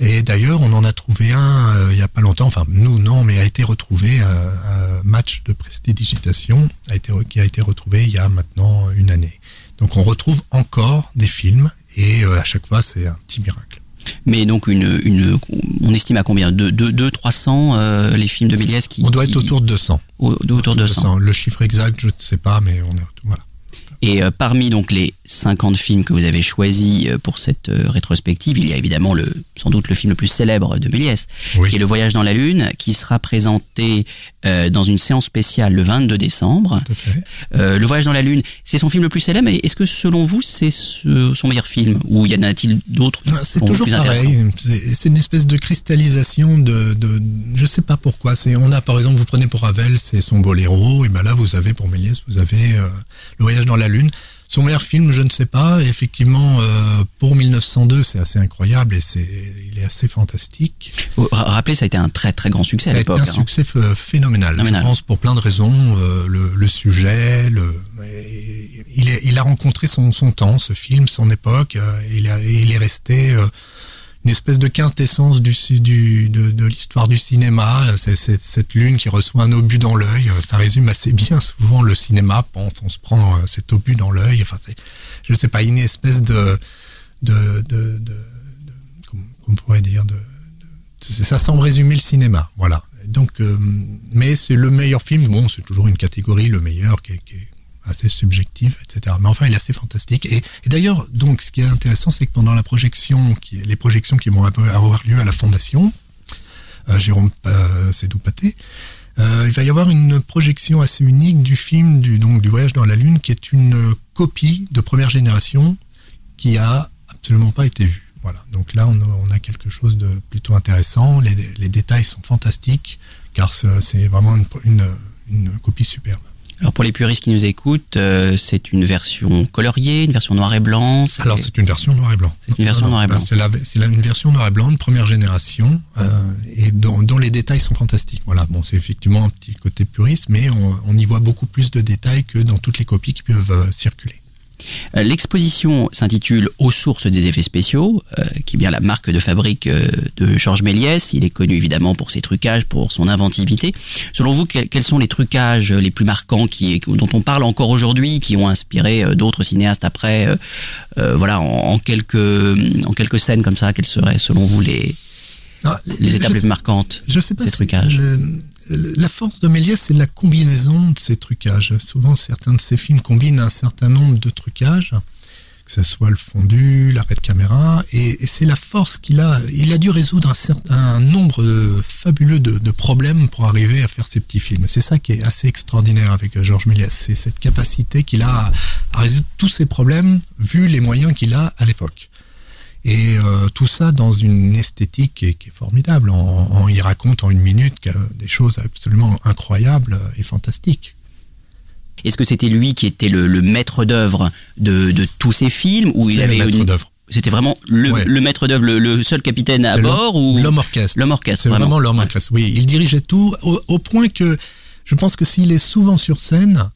Et d'ailleurs, on en a trouvé un euh, il y a pas longtemps, enfin nous non, mais a été retrouvé euh, un match de prestidigitation a été qui a été retrouvé il y a maintenant une année. Donc on retrouve encore des films et euh, à chaque fois c'est un petit miracle. Mais donc une une on estime à combien? De 2 300 euh, les films de Méliès qui On doit être autour de 200. au- autour de 200. Le chiffre exact, je ne sais pas, mais on est voilà. Et euh, parmi donc les 50 films que vous avez choisis euh, pour cette euh, rétrospective, il y a évidemment le sans doute le film le plus célèbre de Méliès, Oui. qui est Le Voyage dans la Lune, qui sera présenté euh, dans une séance spéciale le 22 décembre. Tout à fait. Euh, le Voyage dans la Lune, c'est son film le plus célèbre. Et est-ce que selon vous, c'est ce- son meilleur film ou y en a-t-il d'autres C'est toujours plus pareil. C'est c'est une espèce de cristallisation de, de je sais pas pourquoi. C'est on a par exemple, vous prenez pour Ravel, c'est son Boléro, et ben là vous avez pour Méliès, vous avez euh, Le Voyage dans la Lune. Son meilleur film, je ne sais pas. Et effectivement, euh, pour 1902, c'est assez incroyable et c'est il est assez fantastique. Vous ra- Rappelez, ça a été un très très grand succès Ça à l'époque. un hein. succès ph- phénoménal. Phénoménal. Je pense pour plein de raisons. euh, le, le sujet, le, il, est- il a rencontré son, son temps, ce film, son époque. euh, il, a- il est resté une espèce de quintessence du, du, de, l'histoire du cinéma. C'est, cette lune qui reçoit un obus dans l'œil. Ça résume assez bien souvent le cinéma. Bon, on se prend euh, cet obus dans l'œil. Enfin, je sais pas, une espèce de, de, de, de, on pourrait dire, ça semble résumer le cinéma, voilà. Donc, euh, mais c'est le meilleur film. Bon, c'est toujours une catégorie, le meilleur, qui est assez subjective, etc. Mais enfin, il est assez fantastique. Et, d'ailleurs, donc, ce qui est intéressant, c'est que pendant la projection, les projections qui vont avoir lieu à la Fondation, euh, Jérôme euh, euh, il va y avoir une projection assez unique du film du, donc, du Voyage dans la Lune, qui est une copie de première génération qui a absolument pas été vue. Voilà. Donc là, on a, quelque chose de plutôt intéressant. Les, détails sont fantastiques, car c'est vraiment une copie superbe. Alors pour les puristes qui nous écoutent, euh, c'est une version coloriée, une version noir et blanc. Alors c'est une version noir et blanc. C'est une version noir et ben, blanc. C'est une version noir et blanc de première génération euh, et dont, dont les détails sont fantastiques. Voilà, bon, c'est effectivement un petit côté puriste, mais on, on y voit beaucoup plus de détails que dans toutes les copies qui peuvent euh, circuler. Euh, L'exposition s'intitule Aux sources des effets spéciaux, euh, qui est bien la marque de fabrique euh, de Georges Méliès. Il est connu évidemment pour ses trucages, pour son inventivité. Selon vous, que- quels sont les trucages les plus marquants qui, dont on parle encore aujourd'hui, qui ont inspiré d'autres cinéastes après Voilà, en, quelques, en quelques scènes comme ça, quelles seraient selon vous les, Ah, les étapes les sais- marquantes Je sais pas ces si trucages le- la force de Méliès, c'est la combinaison de ces trucages. Souvent, certains de ses films combinent un certain nombre de trucages, que ce soit le fondu, l'arrêt de caméra, et, et c'est la force qu'il a. Il a dû résoudre un, certain, un nombre fabuleux de, de problèmes pour arriver à faire ces petits films. C'est ça qui est assez extraordinaire avec Georges Méliès, c'est cette capacité qu'il a à, à résoudre tous ces problèmes vu les moyens qu'il a à l'époque. Et euh, tout ça dans une esthétique qui est, qui est formidable. En y raconte en une minute des choses absolument incroyables et fantastiques. Est-ce que c'était lui qui était le, le maître d'œuvre de, de tous ces films ou il avait le maître une- d'œuvre. C'était vraiment le, Ouais. le maître d'œuvre, le, le seul capitaine à bord ou L'homme orchestre. L'homme orchestre, C'est vraiment. vraiment l'homme orchestre. Oui, il dirigeait tout au, au point que je pense que s'il est souvent sur scène,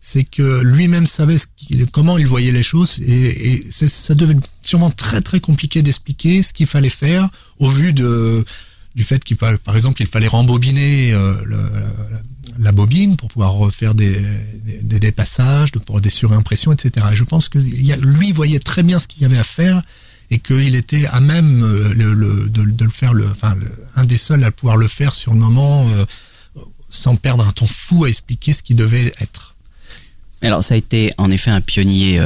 c'est que lui-même savait ce comment il voyait les choses et, et ça devait sûrement très très compliqué d'expliquer ce qu'il fallait faire au vu de du fait qu'il par exemple il fallait rembobiner euh, la bobine pour pouvoir refaire des, des, des passages, pour des surimpressions, etc. Et je pense que lui voyait très bien ce qu'il y avait à faire et qu'il était à même euh, de, le faire, enfin, un des seuls à pouvoir le faire sur le moment euh, sans perdre un temps fou à expliquer ce qui devait être. Alors ça a été en effet un pionnier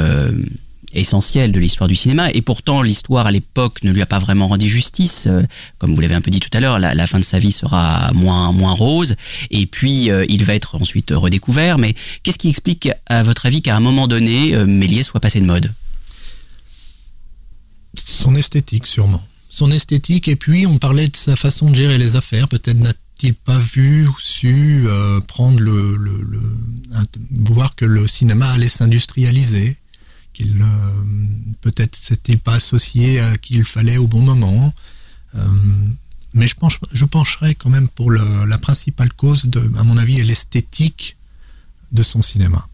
essentiel de l'histoire du cinéma et pourtant l'histoire à l'époque ne lui a pas vraiment rendu justice. Euh, comme vous l'avez un peu dit tout à l'heure, la, fin de sa vie sera moins moins rose et puis euh, il va être ensuite redécouvert. Mais qu'est-ce qui explique à votre avis qu'à un moment donné euh, Méliès soit passé de mode? Son esthétique, sûrement. Son esthétique, et puis on parlait de sa façon de gérer les affaires. Peut-être n'a-t-il pas vu ou su prendre le, le, voir que le cinéma allait s'industrialiser, qu'il peut-être s'est-il pas associé à qui il fallait au bon moment. Euh, mais je, penche, quand même pour la principale cause, à mon avis, est l'esthétique de son cinéma.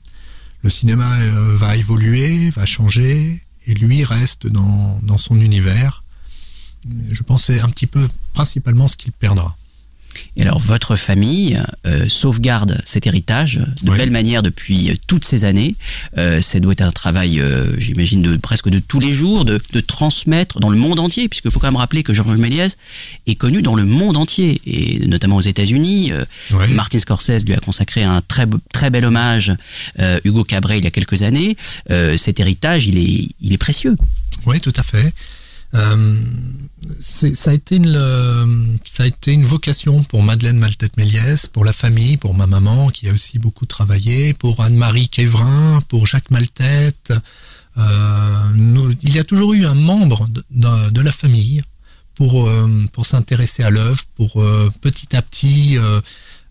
Le cinéma euh, va évoluer, va changer, et lui reste dans, dans son univers. Je c'est un petit peu principalement ce qu'il perdra. Et alors votre famille euh, sauvegarde cet héritage de Oui. belle manière depuis euh, toutes ces années. Euh, ça doit être un travail, euh, j'imagine, de presque de tous les jours, de, de transmettre dans le monde entier, puisqu'il faut quand même rappeler que Georges Méliès est connu dans le monde entier, et notamment aux États-Unis. Oui. Martin Scorsese lui a consacré un très très bel hommage. Hugo Cabret il y a quelques années. Cet héritage, il est il est précieux. Oui, tout à fait. Euh, ça a été une, vocation pour Madeleine Maltête Méliès, pour la famille, pour ma maman qui a aussi beaucoup travaillé, pour Anne-Marie Quévrin, pour Jacques Maltête. Euh, nous- il y a toujours eu un membre de, la famille pour euh, pour s'intéresser à l'œuvre, pour euh, petit à petit. euh,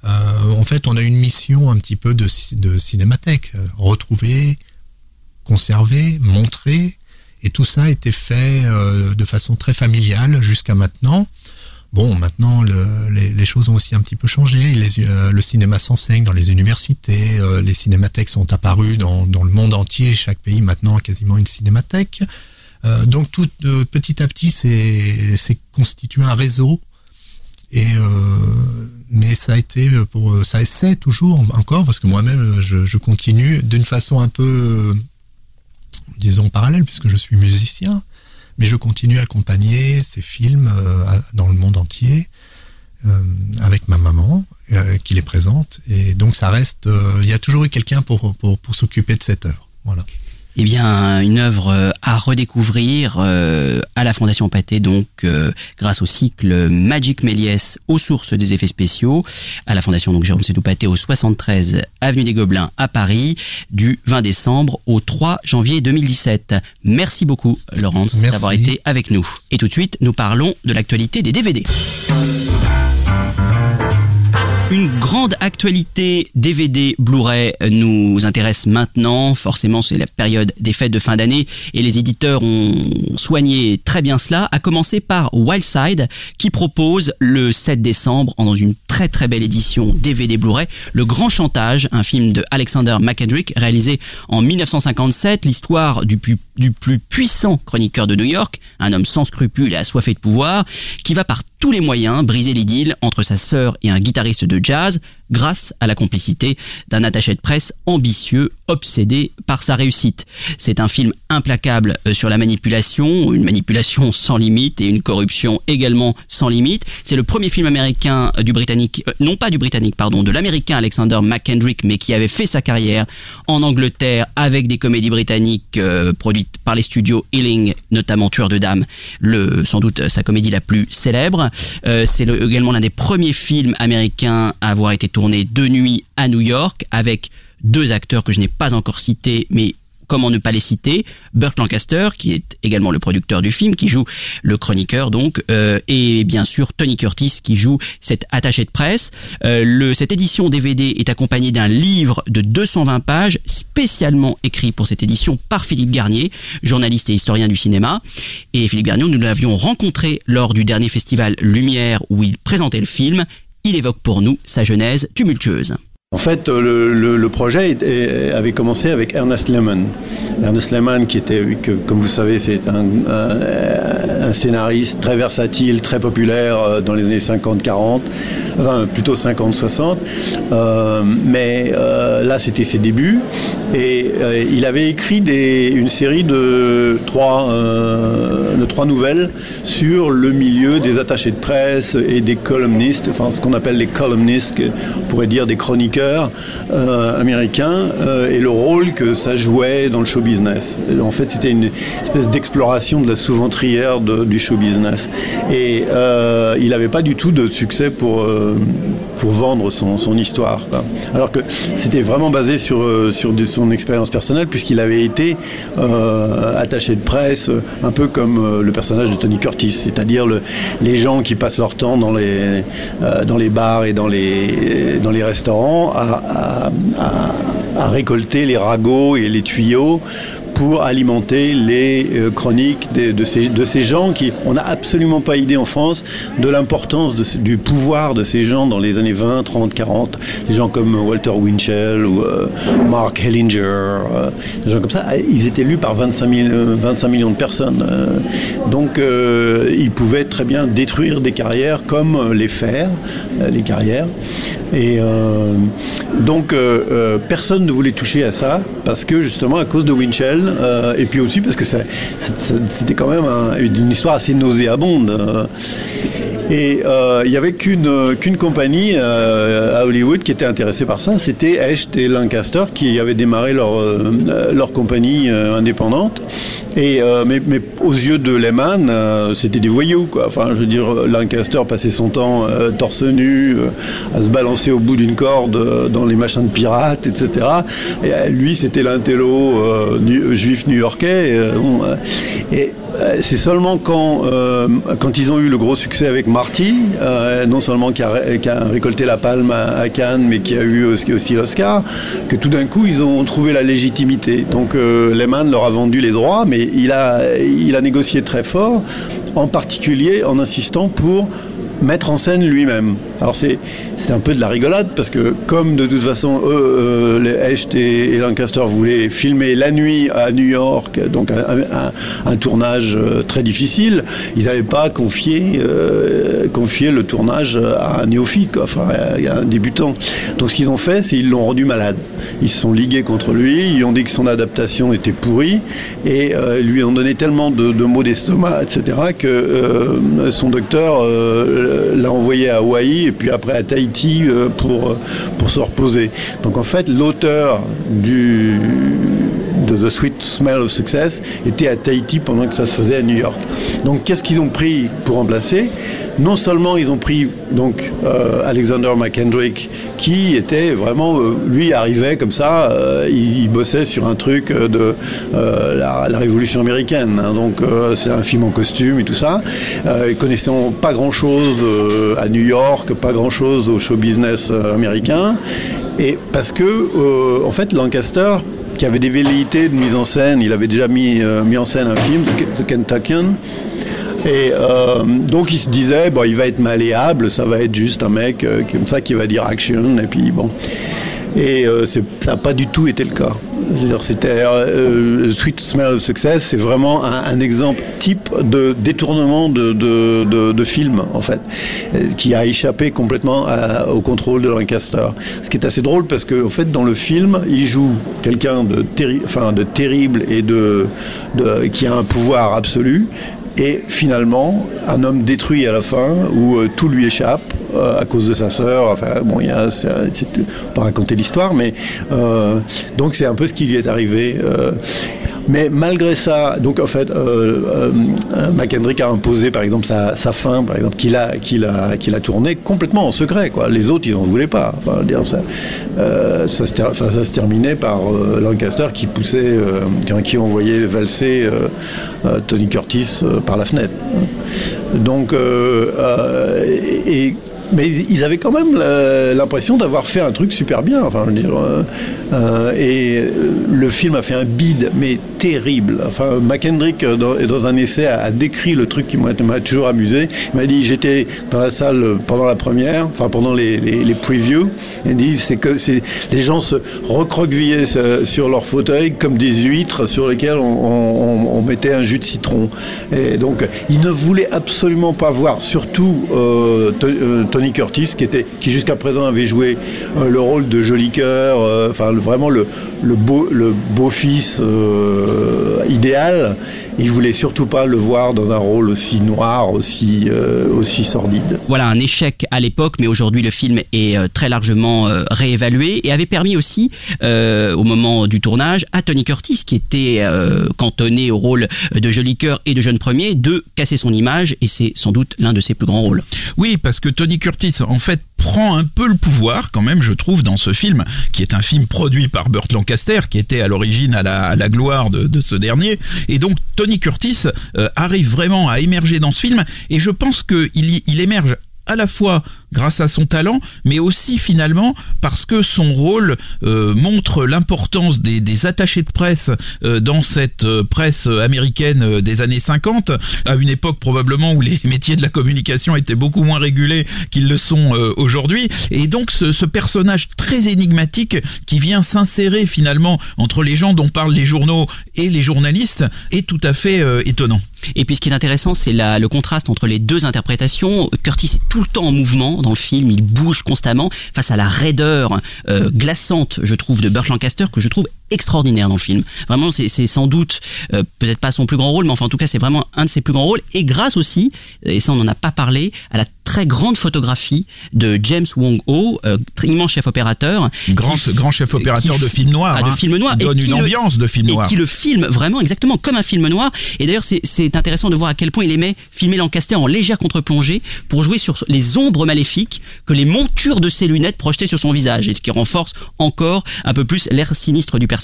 en fait, on a une mission un petit peu de, de cinémathèque, retrouver, conserver, montrer, et tout ça a été fait euh, de façon très familiale jusqu'à maintenant. Bon, maintenant, le- les, les choses ont aussi un petit peu changé. Les, euh, le cinéma s'enseigne dans les universités. euh, les cinémathèques sont apparues dans, dans le monde entier. Chaque pays maintenant a quasiment une cinémathèque. Euh, donc, tout euh, petit à petit, c'est c'est constitué un réseau. Et euh, mais ça a été pour ça essaie toujours encore parce que moi-même je, je continue d'une façon un peu disons parallèle puisque je suis musicien, mais je continue à accompagner ces films euh, dans le monde entier euh, avec ma maman euh, qui les présente et donc ça reste il y a toujours eu quelqu'un pour pour, pour s'occuper de cette heure. Voilà. Eh bien, une œuvre euh, à redécouvrir euh, à la Fondation Pathé, donc euh, grâce au cycle Magic Méliès aux sources des effets spéciaux, à la Fondation donc Jérôme Sédou Pathé au 73 avenue des Gobelins à Paris, du 20 décembre au 3 janvier 2017. Merci beaucoup, Laurence, d'avoir été avec nous. Et tout de suite, nous parlons de l'actualité des DVD. Une grande actualité DVD Blu-ray nous intéresse maintenant. Forcément, c'est la période des fêtes de fin d'année et les éditeurs ont soigné très bien cela, à commencer par Wildside qui propose le 7 décembre, en dans une très très belle édition DVD Blu-ray, Le Grand Chantage, un film de Alexander McKendrick réalisé en 1957, l'histoire du, du plus puissant chroniqueur de New York, un homme sans scrupules et assoiffé de pouvoir, qui va par tous les moyens briser l'idylle entre sa sœur et un guitariste de jazz grâce à la complicité d'un attaché de presse ambitieux, obsédé par sa réussite. C'est un film implacable euh, sur la manipulation, une manipulation sans limite et une corruption également sans limite. C'est le premier film américain euh, du britannique, euh, non pas du britannique, pardon, de l'américain Alexander McKendrick, mais qui avait fait sa carrière en Angleterre avec des comédies britanniques produites par les studios Ealing, notamment Tueur de Dames, le, sans doute sa comédie la plus célèbre. C'est le- également l'un des premiers films américains à avoir été tourné de nuit à New York avec deux acteurs que je n'ai pas encore cités, mais comment ne pas les citer? Burt Lancaster, qui est également le producteur du film, qui joue le chroniqueur donc, euh, et bien sûr Tony Curtis qui joue cet attaché de presse. Euh, cette édition DVD est accompagnée d'un livre de 220 pages spécialement écrit pour cette édition par Philippe Garnier, journaliste et historien du cinéma. Et Philippe Garnier, nous l'avions rencontré lors du dernier festival Lumière où il présentait le film. Il évoque pour nous sa genèse tumultueuse. En fait, euh, le, projet avait commencé avec Ernest Lehman. Ernest Lehman, qui était, comme vous savez, c'est un, scénariste très versatile, très populaire euh, dans les années 50-40, enfin plutôt 50-60. Euh, mais là, c'était ses débuts. Et il avait écrit une série de trois, de trois nouvelles sur le milieu des attachés de presse et des columnistes, enfin ce qu'on appelle les columnistes, on pourrait dire des chroniqueurs euh, américains, euh, et le rôle que ça jouait dans le show business. En fait, c'était une espèce d'exploration de la sous-ventrière du show business. Et euh, il n'avait pas du tout de succès pour, pour vendre son, histoire. Alors que c'était vraiment basé sur, sur son expérience personnelle, puisqu'il avait été attaché de presse, un peu comme le personnage de Tony Curtis, c'est-à-dire le- les gens qui passent leur temps dans les, dans les bars et dans les, dans les restaurants à, récolter les ragots et les tuyaux pour alimenter les euh, chroniques de, ces, gens qui, on n'a absolument pas idée en France de l'importance du pouvoir de ces gens dans les années 20, 30, 40. Des gens comme Walter Winchell ou euh, Mark Hellinger, euh, des gens comme ça, ils étaient lus par 25, 000, euh, 25 millions de personnes. Donc ils pouvaient très bien détruire des carrières comme les faire, les carrières. Et donc personne ne voulait toucher à ça parce que justement à cause de Winchell euh, et puis aussi parce que c'était quand même un- une histoire assez nauséabonde. Et euh, il n'y avait qu'une euh, qu'une compagnie euh, à Hollywood qui était intéressée par ça, c'était Hecht et Lancaster qui avaient démarré leur, leur compagnie indépendante. Et, mais, mais aux yeux de Lehman, c'était des voyous. Quoi. Enfin, je veux dire, Lancaster passait son temps torse nu, à se balancer au bout d'une corde dans les machins de pirates, etc. Et lui, c'était l'intello juif new-yorkais. et c'est seulement quand, quand ils ont eu le gros succès avec Marty, euh, non seulement qui a, récolté la palme à, Cannes, mais qui a eu aussi, l'Oscar, que tout d'un coup ils ont trouvé la légitimité. Donc euh, Lehman leur a vendu les droits, mais il a négocié très fort, en particulier en insistant pour mettre en scène lui-même. Alors c'est un peu de la rigolade parce que comme de toute façon eux, euh, les Hecht et, et Lancaster voulaient filmer la nuit à New York, donc un, tournage euh, très difficile, ils n'avaient pas confié euh, confié le tournage à un néophyte, enfin à un débutant. Donc ce qu'ils ont fait, c'est ils l'ont rendu malade. Ils se sont ligués contre lui, ils ont dit que son adaptation était pourrie et euh, lui ont donné tellement de, maux d'estomac, etc., que son docteur l'a envoyé à Hawaï et puis après à Tahiti euh, pour, euh, pour se reposer. Donc en fait, l'auteur du The Sweet Smell of Success était à Tahiti pendant que ça se faisait à New York. Donc qu'est-ce qu'ils ont pris pour remplacer? Non seulement ils ont pris donc euh, Alexander McKendrick qui était vraiment euh, lui arrivait comme ça, euh, il, bossait sur un truc de la, Révolution américaine. hein. donc c'est un film en costume et tout ça. Ils connaissaient pas grand chose à New York, pas grand chose au show business américain. Et parce que en fait Lancaster qui avait des velléités de mise en scène. Il avait déjà mis, euh, mis en scène un film, The Kentuckian. Et euh, donc il se disait, bon, il va être malléable, ça va être juste un mec euh, comme ça qui va dire action, et puis bon. Et ça n'a pas du tout été le cas. C'était euh, Sweet Smell of Success, c'est vraiment un, exemple type de détournement de, de, de, film en fait, euh, qui a échappé complètement au contrôle de Lancaster. Ce qui est assez drôle parce que en fait dans le film, il joue quelqu'un de, enfin, de terrible et de, de qui a un pouvoir absolu. Et finalement, un homme détruit à la fin, où euh, tout lui échappe euh, à cause de sa sœur. Enfin, bon, il y a, c'est, c'est- pas raconter l'histoire, mais euh, donc c'est un peu ce qui lui est arrivé. Euh. mais malgré ça, donc en fait, euh, euh, McKendrick a imposé, par exemple, sa, fin, par exemple, qu'il a, qu'il a, a tourné complètement en secret. Quoi. Les autres, ils n'en voulaient pas. Enfin, dire, ça, euh, ça, se terminait par euh, Lancaster qui poussait, euh, qui- envoyait valser euh, euh, Tony Curtis euh, par la fenêtre. Donc, euh, euh, et- mais ils avaient quand même la- l'impression d'avoir fait un truc super bien. Enfin, je veux dire, euh, euh, et euh, le film a fait un bide, mais terrible. Enfin, McKendrick, euh, dans, un essai, a, décrit le truc qui m'a toujours amusé. Il m'a dit j'étais dans la salle euh, pendant la première, enfin pendant les, les, previews. Il dit c'est que les gens se recroquevillaient euh, sur leur fauteuil comme des huîtres sur lesquelles on, mettait un jus de citron. Et donc, il ne voulait absolument pas voir, surtout euh, To- euh, Curtis, qui qui jusqu'à présent avait joué euh, le rôle de joli cœur, euh, enfin vraiment le, le beau, le beau fils euh, idéal. Il voulait surtout pas le voir dans un rôle aussi noir, aussi euh, aussi sordide. Voilà un échec à l'époque, mais aujourd'hui le film est euh, très largement euh, réévalué et avait permis aussi, euh, au moment du tournage, à Tony Curtis, qui était euh, cantonné au rôle de joli cœur et de jeune premier, de casser son image et c'est sans doute l'un de ses plus grands rôles. Oui, parce que Tony Curtis, en fait, prend un peu le pouvoir, quand même, je trouve, dans ce film, qui est un film produit par Burt Lancaster, qui était à l'origine à la, gloire de, ce dernier. Et donc, Tony Curtis euh, arrive vraiment à émerger dans ce film, et je pense qu'il il émerge à la fois grâce à son talent, mais aussi finalement parce que son rôle euh, montre l'importance des, attachés de presse euh, dans cette euh, presse américaine des années 50, à une époque probablement où les [LAUGHS] métiers de la communication étaient beaucoup moins régulés qu'ils le sont aujourd'hui. Et donc ce, personnage très énigmatique qui vient s'insérer finalement entre les gens dont parlent les journaux et les journalistes est tout à fait étonnant. Et puis ce qui est intéressant, c'est le contraste entre les deux interprétations. Curtis est tout le temps en mouvement dans le film, il bouge constamment face à la raideur euh, glaçante, je trouve, de Burt Lancaster, que je trouve extraordinaire dans le film. Vraiment, c'est sans doute euh, peut-être pas son plus grand rôle, mais enfin en tout cas c'est vraiment un de ses plus grands rôles. Et grâce aussi, et ça on n'en a pas parlé, à la très grande photographie de James Wong Ho, euh, immense chef opérateur, Grand, qui- grand chef opérateur qui- de film noir, Ah, de hein, film noir, qui et donne une le- ambiance de film et noir. qui le filme vraiment exactement comme un film noir. Et d'ailleurs, c'est- c'est intéressant de voir à quel point il aimait filmer Lancaster en légère contre-plongée pour jouer sur les ombres maléfiques que les montures de ses lunettes projetaient sur son visage, et ce qui renforce encore un peu plus l'air sinistre du personnage.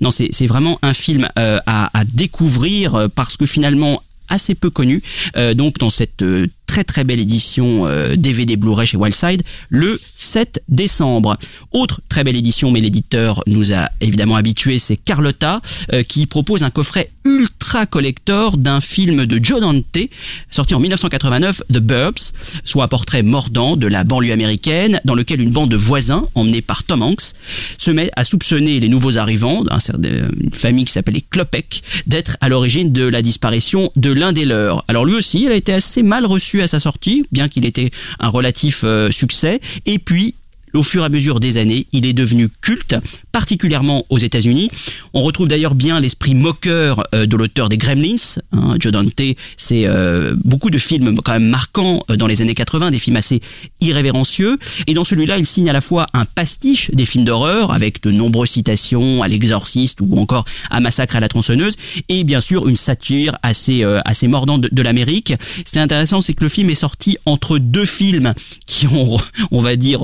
Non, c'est vraiment un film euh, à, découvrir euh, parce que finalement assez peu connu. Euh, donc dans cette très très belle édition euh, DVD Blu-ray chez Wildside le 7 décembre. Autre très belle édition, mais l'éditeur nous a évidemment habitués, c'est Carlotta euh, qui propose un coffret ultra collector d'un film de Joe Dante sorti en 1989, The Burbs, soit un portrait mordant de la banlieue américaine dans lequel une bande de voisins emmenés par Tom Hanks se met à soupçonner les nouveaux arrivants d'une famille qui s'appelle les Klopek d'être à l'origine de la disparition de l'un des leurs. Alors lui aussi, il a été assez mal reçu à sa sortie, bien qu'il était un relatif euh, succès. Et puis, au fur et à mesure des années, il est devenu culte, particulièrement aux États-Unis. On retrouve d'ailleurs bien l'esprit moqueur euh, de l'auteur des Gremlins. hein. Joe Dante, c'est euh, beaucoup de films quand même marquants euh, dans les années 80, des films assez irrévérencieux. Et dans celui-là, il signe à la fois un pastiche des films d'horreur, avec de nombreuses citations à l'exorciste ou encore à Massacre à la tronçonneuse, et bien sûr une satire assez, assez mordante de, l'Amérique. Ce qui est intéressant, c'est que le film est sorti entre deux films qui ont, on va dire,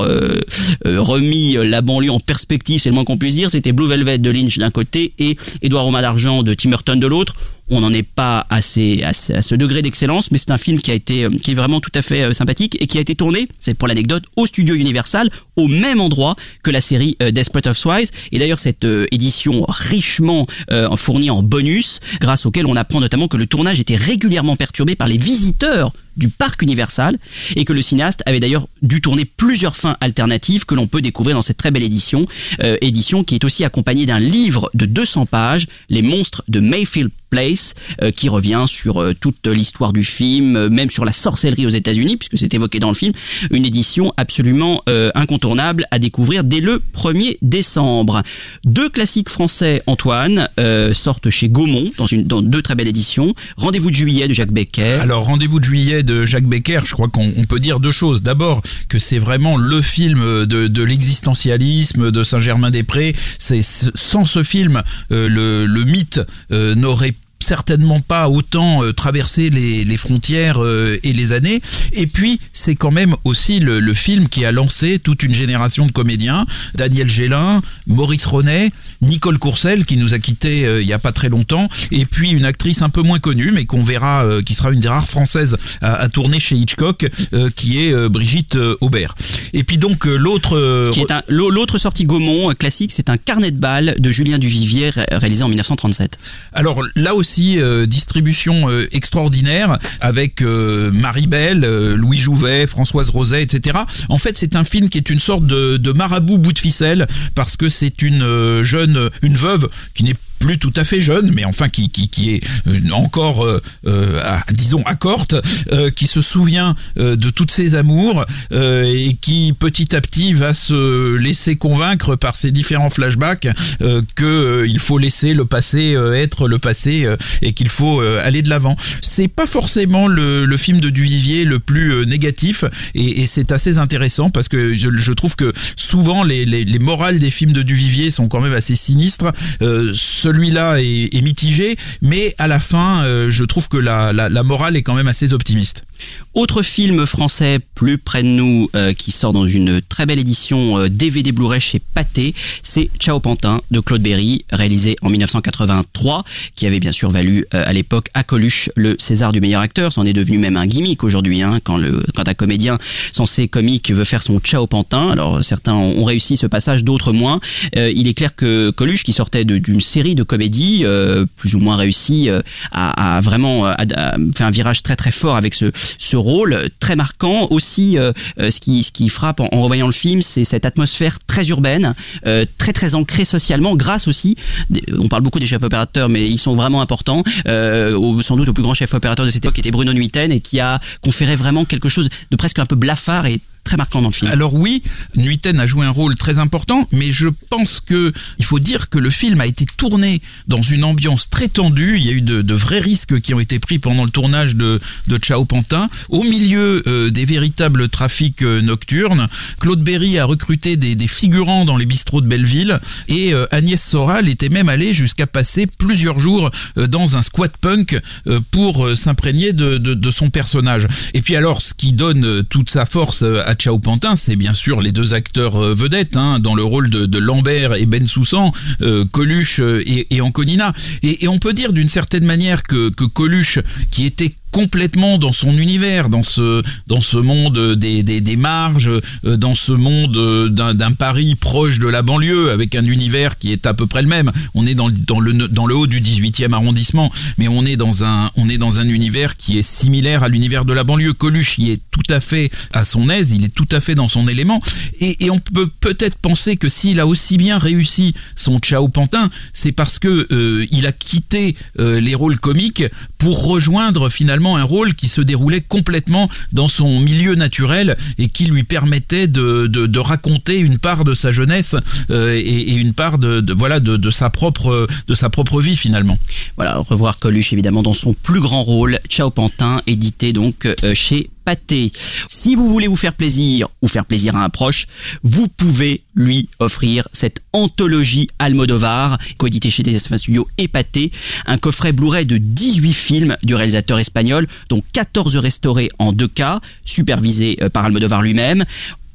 remis la banlieue en perspective, c'est le moins qu'on puisse dire. C'était Blue Velvet de Lynch d'un côté et Édouard Romain d'Argent de Tim Burton de l'autre. On n'en est pas à, ce- degré d'excellence, mais c'est un film qui a été, euh, qui est vraiment tout à fait euh, sympathique et qui a été tourné, c'est pour l'anecdote, au studio Universal, au même endroit que la série euh, Desperate Housewives. Et d'ailleurs, cette édition richement fournie en bonus, grâce auquel on apprend notamment que le tournage était régulièrement perturbé par les visiteurs du parc Universal et que le cinéaste avait d'ailleurs dû tourner plusieurs fins alternatives que l'on peut découvrir dans cette très belle édition, édition qui est aussi accompagnée d'un livre de 200 pages, Les monstres de Mayfield Place, euh, qui revient sur euh, toute l'histoire du film, euh, même sur la sorcellerie aux États-Unis, puisque c'est évoqué dans le film, une édition absolument incontournable à découvrir dès le 1er décembre. Deux classiques français, Antoine, sortent chez Gaumont dans, deux très belles éditions. Rendez-vous de juillet de Jacques Becker. Alors, Rendez-vous de juillet de Jacques Becker, je crois qu'on on peut dire deux choses. D'abord, que c'est vraiment le film de, l'existentialisme de Saint-Germain-des-Prés. Sans ce film, le, le mythe n'aurait certainement pas autant euh, traversé les, les frontières euh, et les années. Et puis, c'est quand même aussi le, le film qui a lancé toute une génération de comédiens. Daniel Gélin, Maurice Ronet, Nicole Courcel, qui nous a quittés euh, il y a pas très longtemps, et puis une actrice un peu moins connue, mais qu'on verra, euh, qui sera une des rares françaises à, à tourner chez Hitchcock, qui est Brigitte Aubert. Et puis donc, l'autre... l'autre sortie Gaumont classique, c'est un carnet de balles de Julien Duvivier ré- réalisé en 1937. Alors là aussi, euh, distribution euh, extraordinaire avec euh, Marie Belle, Louis Jouvet, Françoise Roset, etc. En fait, c'est un film qui est une sorte de, de marabout bout de ficelle parce que c'est une jeune, une veuve qui n'est plus tout à fait jeune, mais enfin qui, qui, qui est euh, encore, euh, euh, disons, à corte, qui se souvient de toutes ses amours et qui petit à petit va se laisser convaincre par ses différents flashbacks euh, que euh, il faut laisser le passé être le passé et qu'il faut aller de l'avant. C'est pas forcément le, le film de Duvivier le plus négatif et, c'est assez intéressant parce que je, trouve que souvent les, les, les morales des films de Duvivier sont quand même assez sinistres. Celui-là est, est mitigé, mais à la fin, euh, je trouve que la morale est quand même assez optimiste. Autre film français plus près de nous euh, qui sort dans une très belle édition euh, DVD Blu-ray chez Pathé, c'est Ciao Pantin de Claude Berry, réalisé en 1983, qui avait bien sûr valu euh, à l'époque à Coluche le César du meilleur acteur. C'en est devenu même un gimmick aujourd'hui, hein, quand, quand un comédien censé comique veut faire son Ciao Pantin. Alors certains ont réussi ce passage, d'autres moins. Euh, il est clair que Coluche, qui sortait d'une série de comédies euh, plus ou moins réussies, euh, a, a vraiment a- a fait un virage très très fort avec ce, ce rôle très marquant. Aussi, euh, euh, ce, qui, ce qui frappe en, revoyant le film, c'est cette atmosphère très urbaine, euh, très très ancrée socialement, grâce aussi, on parle beaucoup des chefs opérateurs, mais ils sont vraiment importants, au- sans doute au plus grand chef opérateur de cette époque qui était Bruno Nuiten et qui a conféré vraiment quelque chose de presque un peu blafard et très marquant dans le film. Alors oui, Nuiten a joué un rôle très important, mais je pense que il faut dire que le film a été tourné dans une ambiance très tendue. Il y a eu de, vrais risques qui ont été pris pendant le tournage de, de Pantin, au milieu euh, des véritables trafics euh, nocturnes. Claude Berry a recruté des, figurants dans les bistrots de Belleville, et euh, Agnès Soral était même allée jusqu'à passer plusieurs jours dans un squat punk pour s'imprégner de, de, son personnage. Et puis alors, ce qui donne toute sa force euh, Pantin, c'est bien sûr les deux acteurs euh, vedettes hein, dans le rôle de, Lambert et Ben Soussan, euh, Coluche euh, et, Anconina. Et, et on peut dire d'une certaine manière que Coluche, qui était complètement dans son univers, dans ce dans ce monde des, des, des marges, euh, dans ce monde euh, d'un Paris proche de la banlieue, avec un univers qui est à peu près le même. On est dans, dans le dans le haut du 18e arrondissement, mais on est dans un on est dans un univers qui est similaire à l'univers de la banlieue. Coluche y est tout à fait à son aise, il est tout à fait dans son élément, et, on peut peut-être penser que s'il a aussi bien réussi son Ciao Pantin, c'est parce que euh, il a quitté euh, les rôles comiques pour rejoindre finalement un rôle qui se déroulait complètement dans son milieu naturel et qui lui permettait de, de, raconter une part de sa jeunesse euh, et, une part de, de- voilà de sa propre de sa propre vie finalement. Voilà, revoir Coluche évidemment dans son plus grand rôle, Ciao Pantin, édité donc euh, chez Si vous voulez vous faire plaisir ou faire plaisir à un proche, vous pouvez lui offrir cette anthologie Almodovar, coédité chez TF1 Studio et un coffret Blu-ray de 18 films du réalisateur espagnol, dont 14 restaurés en 2K, supervisés euh, par Almodovar lui-même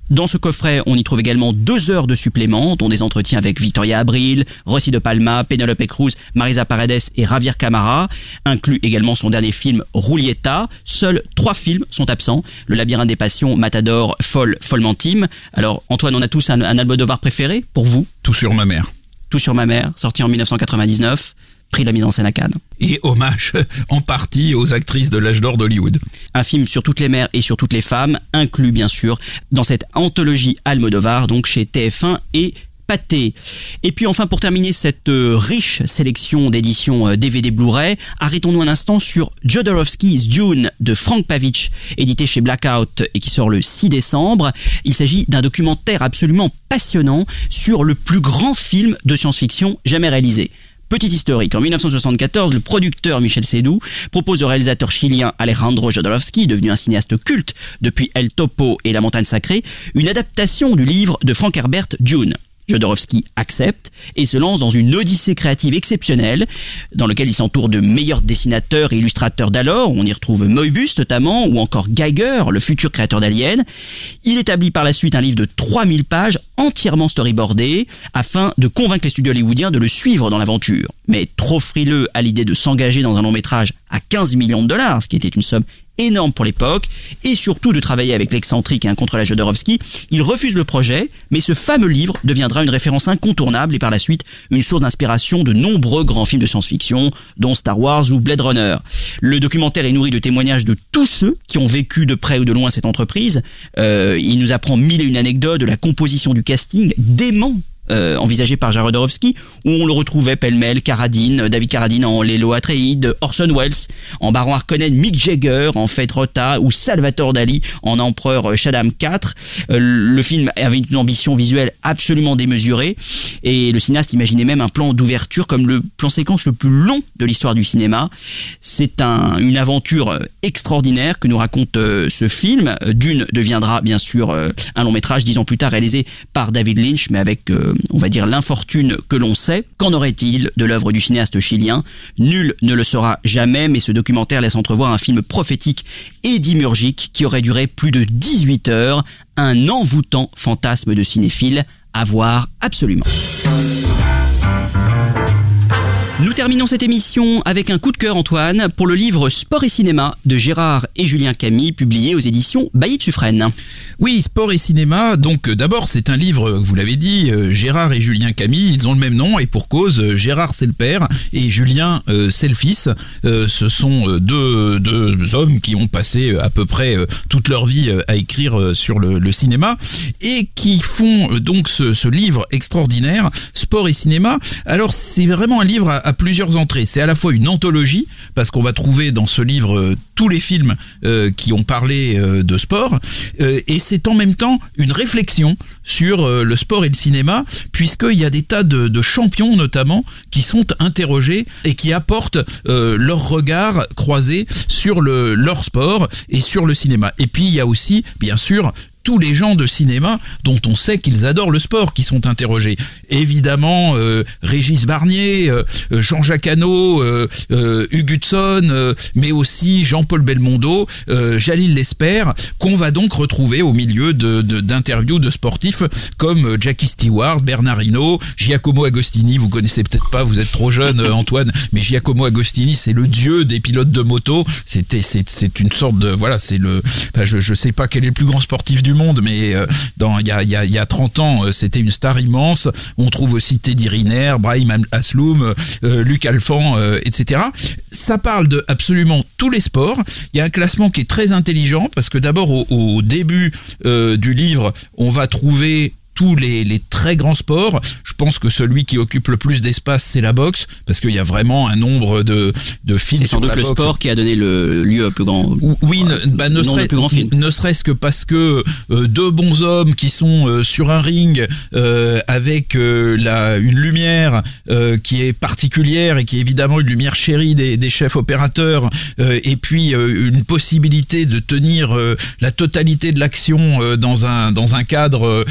Dans ce coffret, on y trouve également deux heures de suppléments, dont des entretiens avec Victoria Abril, Rossi de Palma, Penelope Cruz, Marisa Paredes et Javier Camara, inclut également son dernier film Roulietta. Seuls trois films sont absents, Le labyrinthe des passions, Matador, Folle, Follement Intime. Alors Antoine, on a tous un, un Almodovar préféré pour vous? Tout sur ma mère. Tout sur ma mère, sorti en 1999 prix de la mise en scène à Cannes. Et hommage [LAUGHS] en partie aux actrices de l'âge d'or d'Hollywood. Un film sur toutes les mères et sur toutes les femmes, inclus bien sûr dans cette anthologie Almodovar, donc chez TF1 et Pathé. Et puis enfin pour terminer cette euh, riche sélection d'éditions DVD Blu-ray, arrêtons-nous un instant sur Jodorowsky's Dune de Frank Pavich, édité chez Blackout et qui sort le 6 décembre. Il s'agit d'un documentaire absolument passionnant sur le plus grand film de science-fiction jamais réalisé. Petite historique, en 1974, le producteur Michel Sédou propose au réalisateur chilien Alejandro Jodorowsky, devenu un cinéaste culte depuis El Topo et La Montagne Sacrée, une adaptation du livre de Frank Herbert Dune. Jodorowsky accepte et se lance dans une odyssée créative exceptionnelle dans laquelle il s'entoure de meilleurs dessinateurs et illustrateurs d'alors. On y retrouve Moebius notamment ou encore Geiger, le futur créateur d'Alien. Il établit par la suite un livre de 3000 pages entièrement storyboardé afin de convaincre les studios hollywoodiens de le suivre dans l'aventure. Mais trop frileux à l'idée de s'engager dans un long métrage à 15 millions de dollars, ce qui était une somme énorme pour l'époque, et surtout de travailler avec l'excentrique et un contre la Jodorowsky, il refuse le projet, mais ce fameux livre deviendra une référence incontournable et par la suite une source d'inspiration de nombreux grands films de science-fiction, dont Star Wars ou Blade Runner. Le documentaire est nourri de témoignages de tous ceux qui ont vécu de près ou de loin cette entreprise. Euh, il nous apprend mille et une anecdotes de la composition du casting, dément euh, envisagé par Jarodowski, où on le retrouvait pêle-mêle Carradine, David Carradine en Lélo Atreides, Orson Welles en Baron Harkonnen, Mick Jagger en Fate Rota ou Salvatore Dali en Empereur Shaddam IV. Euh, le film avait une ambition visuelle absolument démesurée et le cinéaste imaginait même un plan d'ouverture comme le plan séquence le plus long de l'histoire du cinéma. C'est un, une aventure extraordinaire que nous raconte euh, ce film. Dune deviendra bien sûr un long métrage dix ans plus tard réalisé par David Lynch mais avec on va dire, l'infortune que l'on sait. Qu'en aurait-il de l'œuvre du cinéaste chilien? Nul ne le saura jamais, mais ce documentaire laisse entrevoir un film prophétique et dimurgique qui aurait duré plus de 18 heures, un envoûtant fantasme de cinéphile à voir absolument. Terminons cette émission avec un coup de cœur, Antoine, pour le livre Sport et cinéma de Gérard et Julien Camille, publié aux éditions Bailly de Suffren. Oui, Sport et cinéma. Donc, euh, d'abord, c'est un livre, vous l'avez dit, euh, Gérard et Julien Camille, ils ont le même nom et pour cause, euh, Gérard c'est le père et Julien c'est le fils. ce sont deux, deux, hommes qui ont passé à peu près toute leur vie à écrire sur le, le cinéma et qui font donc ce, ce, livre extraordinaire, Sport et cinéma. Alors, c'est vraiment un livre à à entrées. C'est à la fois une anthologie, parce qu'on va trouver dans ce livre euh, tous les films euh, qui ont parlé euh, de sport, et c'est en même temps une réflexion sur le sport et le cinéma, puisqu'il y a des tas de, champions notamment qui sont interrogés et qui apportent leur regard croisé sur le, leur sport et sur le cinéma. Et puis il y a aussi, bien sûr, tous les gens de cinéma dont on sait qu'ils adorent le sport qui sont interrogés. Évidemment, euh, Régis Barnier, euh, euh, Jean-Jacques Hano, euh, Hugues Hudson, mais aussi Jean-Paul Belmondo, Jalil Lesper, qu'on va donc retrouver au milieu d'interviews de, sportifs comme Jackie Stewart, Bernard Hinault, Giacomo Agostini. Vous connaissez peut-être pas, vous êtes trop jeune, Antoine, mais Giacomo Agostini, c'est le dieu des pilotes de moto. C'était, c'est une sorte de, voilà, c'est le, je, je sais pas quel est le plus grand sportif du monde monde, mais euh, dans il y a, y, a, y a 30 ans, euh, c'était une star immense. On trouve aussi Teddy Riner, Brahim Asloum, euh, Luc Alphand, etc. Ça parle de absolument tous les sports. Il y a un classement qui est très intelligent parce que d'abord au, début du livre, on va trouver tous les, les, très grands sports. Je pense que celui qui occupe le plus d'espace, c'est la boxe, parce qu'il y a vraiment un nombre de, de films. C'est sans doute le sport qui a donné le lieu au plus grand. Oui, ne, bah, ne, serait, ne serait-ce que parce que euh, deux bons hommes qui sont euh, sur un ring euh, avec la, une lumière qui est particulière et qui est évidemment une lumière chérie des, des chefs opérateurs, et puis une possibilité de tenir la totalité de l'action dans un dans un cadre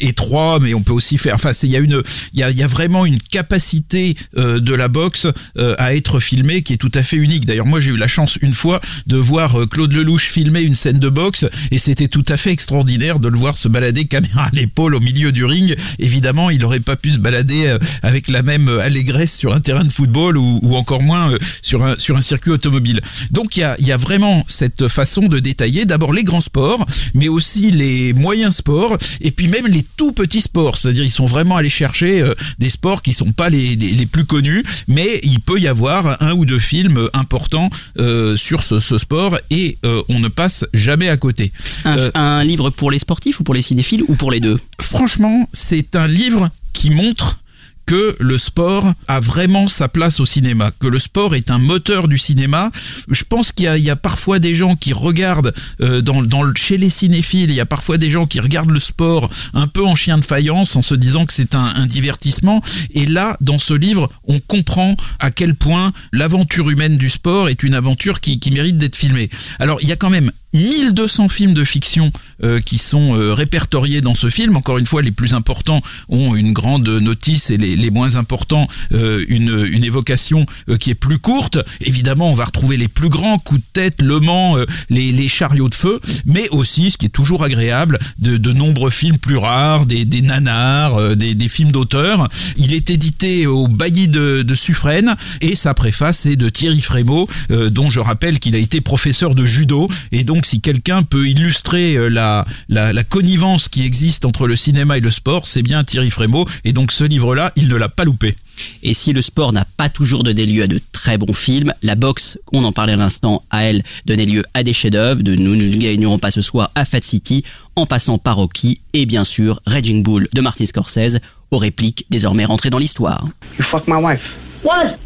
étroit, mais on peut aussi faire. Enfin, il y a une, il y a, y a vraiment une capacité euh, de la boxe euh, à être filmée qui est tout à fait unique. D'ailleurs, moi, j'ai eu la chance une fois de voir Claude Lelouch filmer une scène de boxe et c'était tout à fait extraordinaire de le voir se balader caméra à l'épaule au milieu du ring. Évidemment, il n'aurait pas pu se balader avec la même allégresse sur un terrain de football ou, ou encore moins sur un sur un circuit automobile. Donc, il y a, y a vraiment cette façon de détailler d'abord les grands sports, mais aussi les moyens sports et puis même les tout petits sports. C'est-à-dire ils sont vraiment allés chercher euh, des sports qui sont pas les, les, les, plus connus, mais il peut y avoir un ou deux films importants euh, sur ce, ce, sport et euh, on ne passe jamais à côté. Un, un livre pour les sportifs ou pour les cinéphiles ou pour les deux? Franchement, c'est un livre qui montre que le sport a vraiment sa place au cinéma, que le sport est un moteur du cinéma. Je pense qu'il y, y, a parfois des gens qui regardent euh, dans, dans, chez les cinéphiles, il y a parfois des gens qui regardent le sport un peu en chien de faïence en se disant que c'est un, un, divertissement. Et là, dans ce livre, on comprend à quel point l'aventure humaine du sport est une aventure qui, qui mérite d'être filmée. Alors, il y a quand même 1200 films de fiction euh, qui sont euh, répertoriés dans ce film. Encore une fois, les plus importants ont une grande notice et les, moins importants euh, une, une évocation qui est plus courte. Évidemment, on va retrouver les plus grands coups de tête, Le Mans, les, chariots de feu, mais aussi, ce qui est toujours agréable, de, nombreux films plus rares, des, des nanars, des, des, films d'auteur. Il est édité au bailli de, de Suffren et sa préface est de Thierry Frémaux, dont je rappelle qu'il a été professeur de judo et donc si quelqu'un peut illustrer euh, la, la, la, connivence qui existe entre le cinéma et le sport, c'est bien Thierry Frémaux. Et donc ce livre-là, il ne l'a pas loupé. Et si le sport n'a pas toujours donné lieu à de très bons films, la boxe, on en parlait à l'instant, a elle donné lieu à des chefs-d'œuvre. De nous ne gagnerons pas ce soir à Fat City, en passant par Rocky et bien sûr Raging Bull de Martin Scorsese, aux répliques désormais rentrées dans l'histoire. You fuck my wife. What?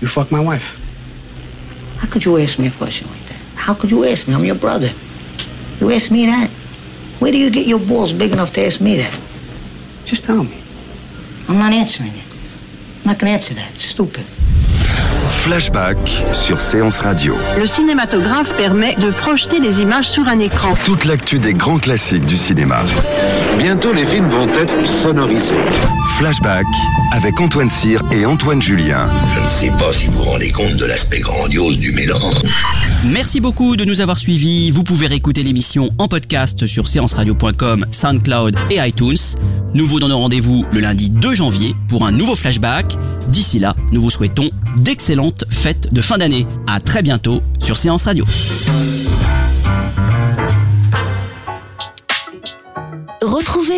You fuck my wife. How could you ask me a question like that? How could you ask me? I'm your brother. You ask me that? Where do you get your balls big enough to ask me that? Just tell me. I'm not answering it. I'm not gonna answer that. It's stupid. Flashback sur Séance Radio. Le cinématographe permet de projeter des images sur un écran. Toute l'actu des grands classiques du cinéma. Bientôt, les films vont être sonorisés. Flashback avec Antoine Cyr et Antoine Julien. Je ne sais pas si vous vous rendez compte de l'aspect grandiose du mélange. Merci beaucoup de nous avoir suivis. Vous pouvez réécouter l'émission en podcast sur séanceradio.com, SoundCloud et iTunes. Nous vous donnons rendez-vous le lundi 2 janvier pour un nouveau flashback. D'ici là, nous vous souhaitons d'excellentes fêtes de fin d'année. À très bientôt sur Séance Radio.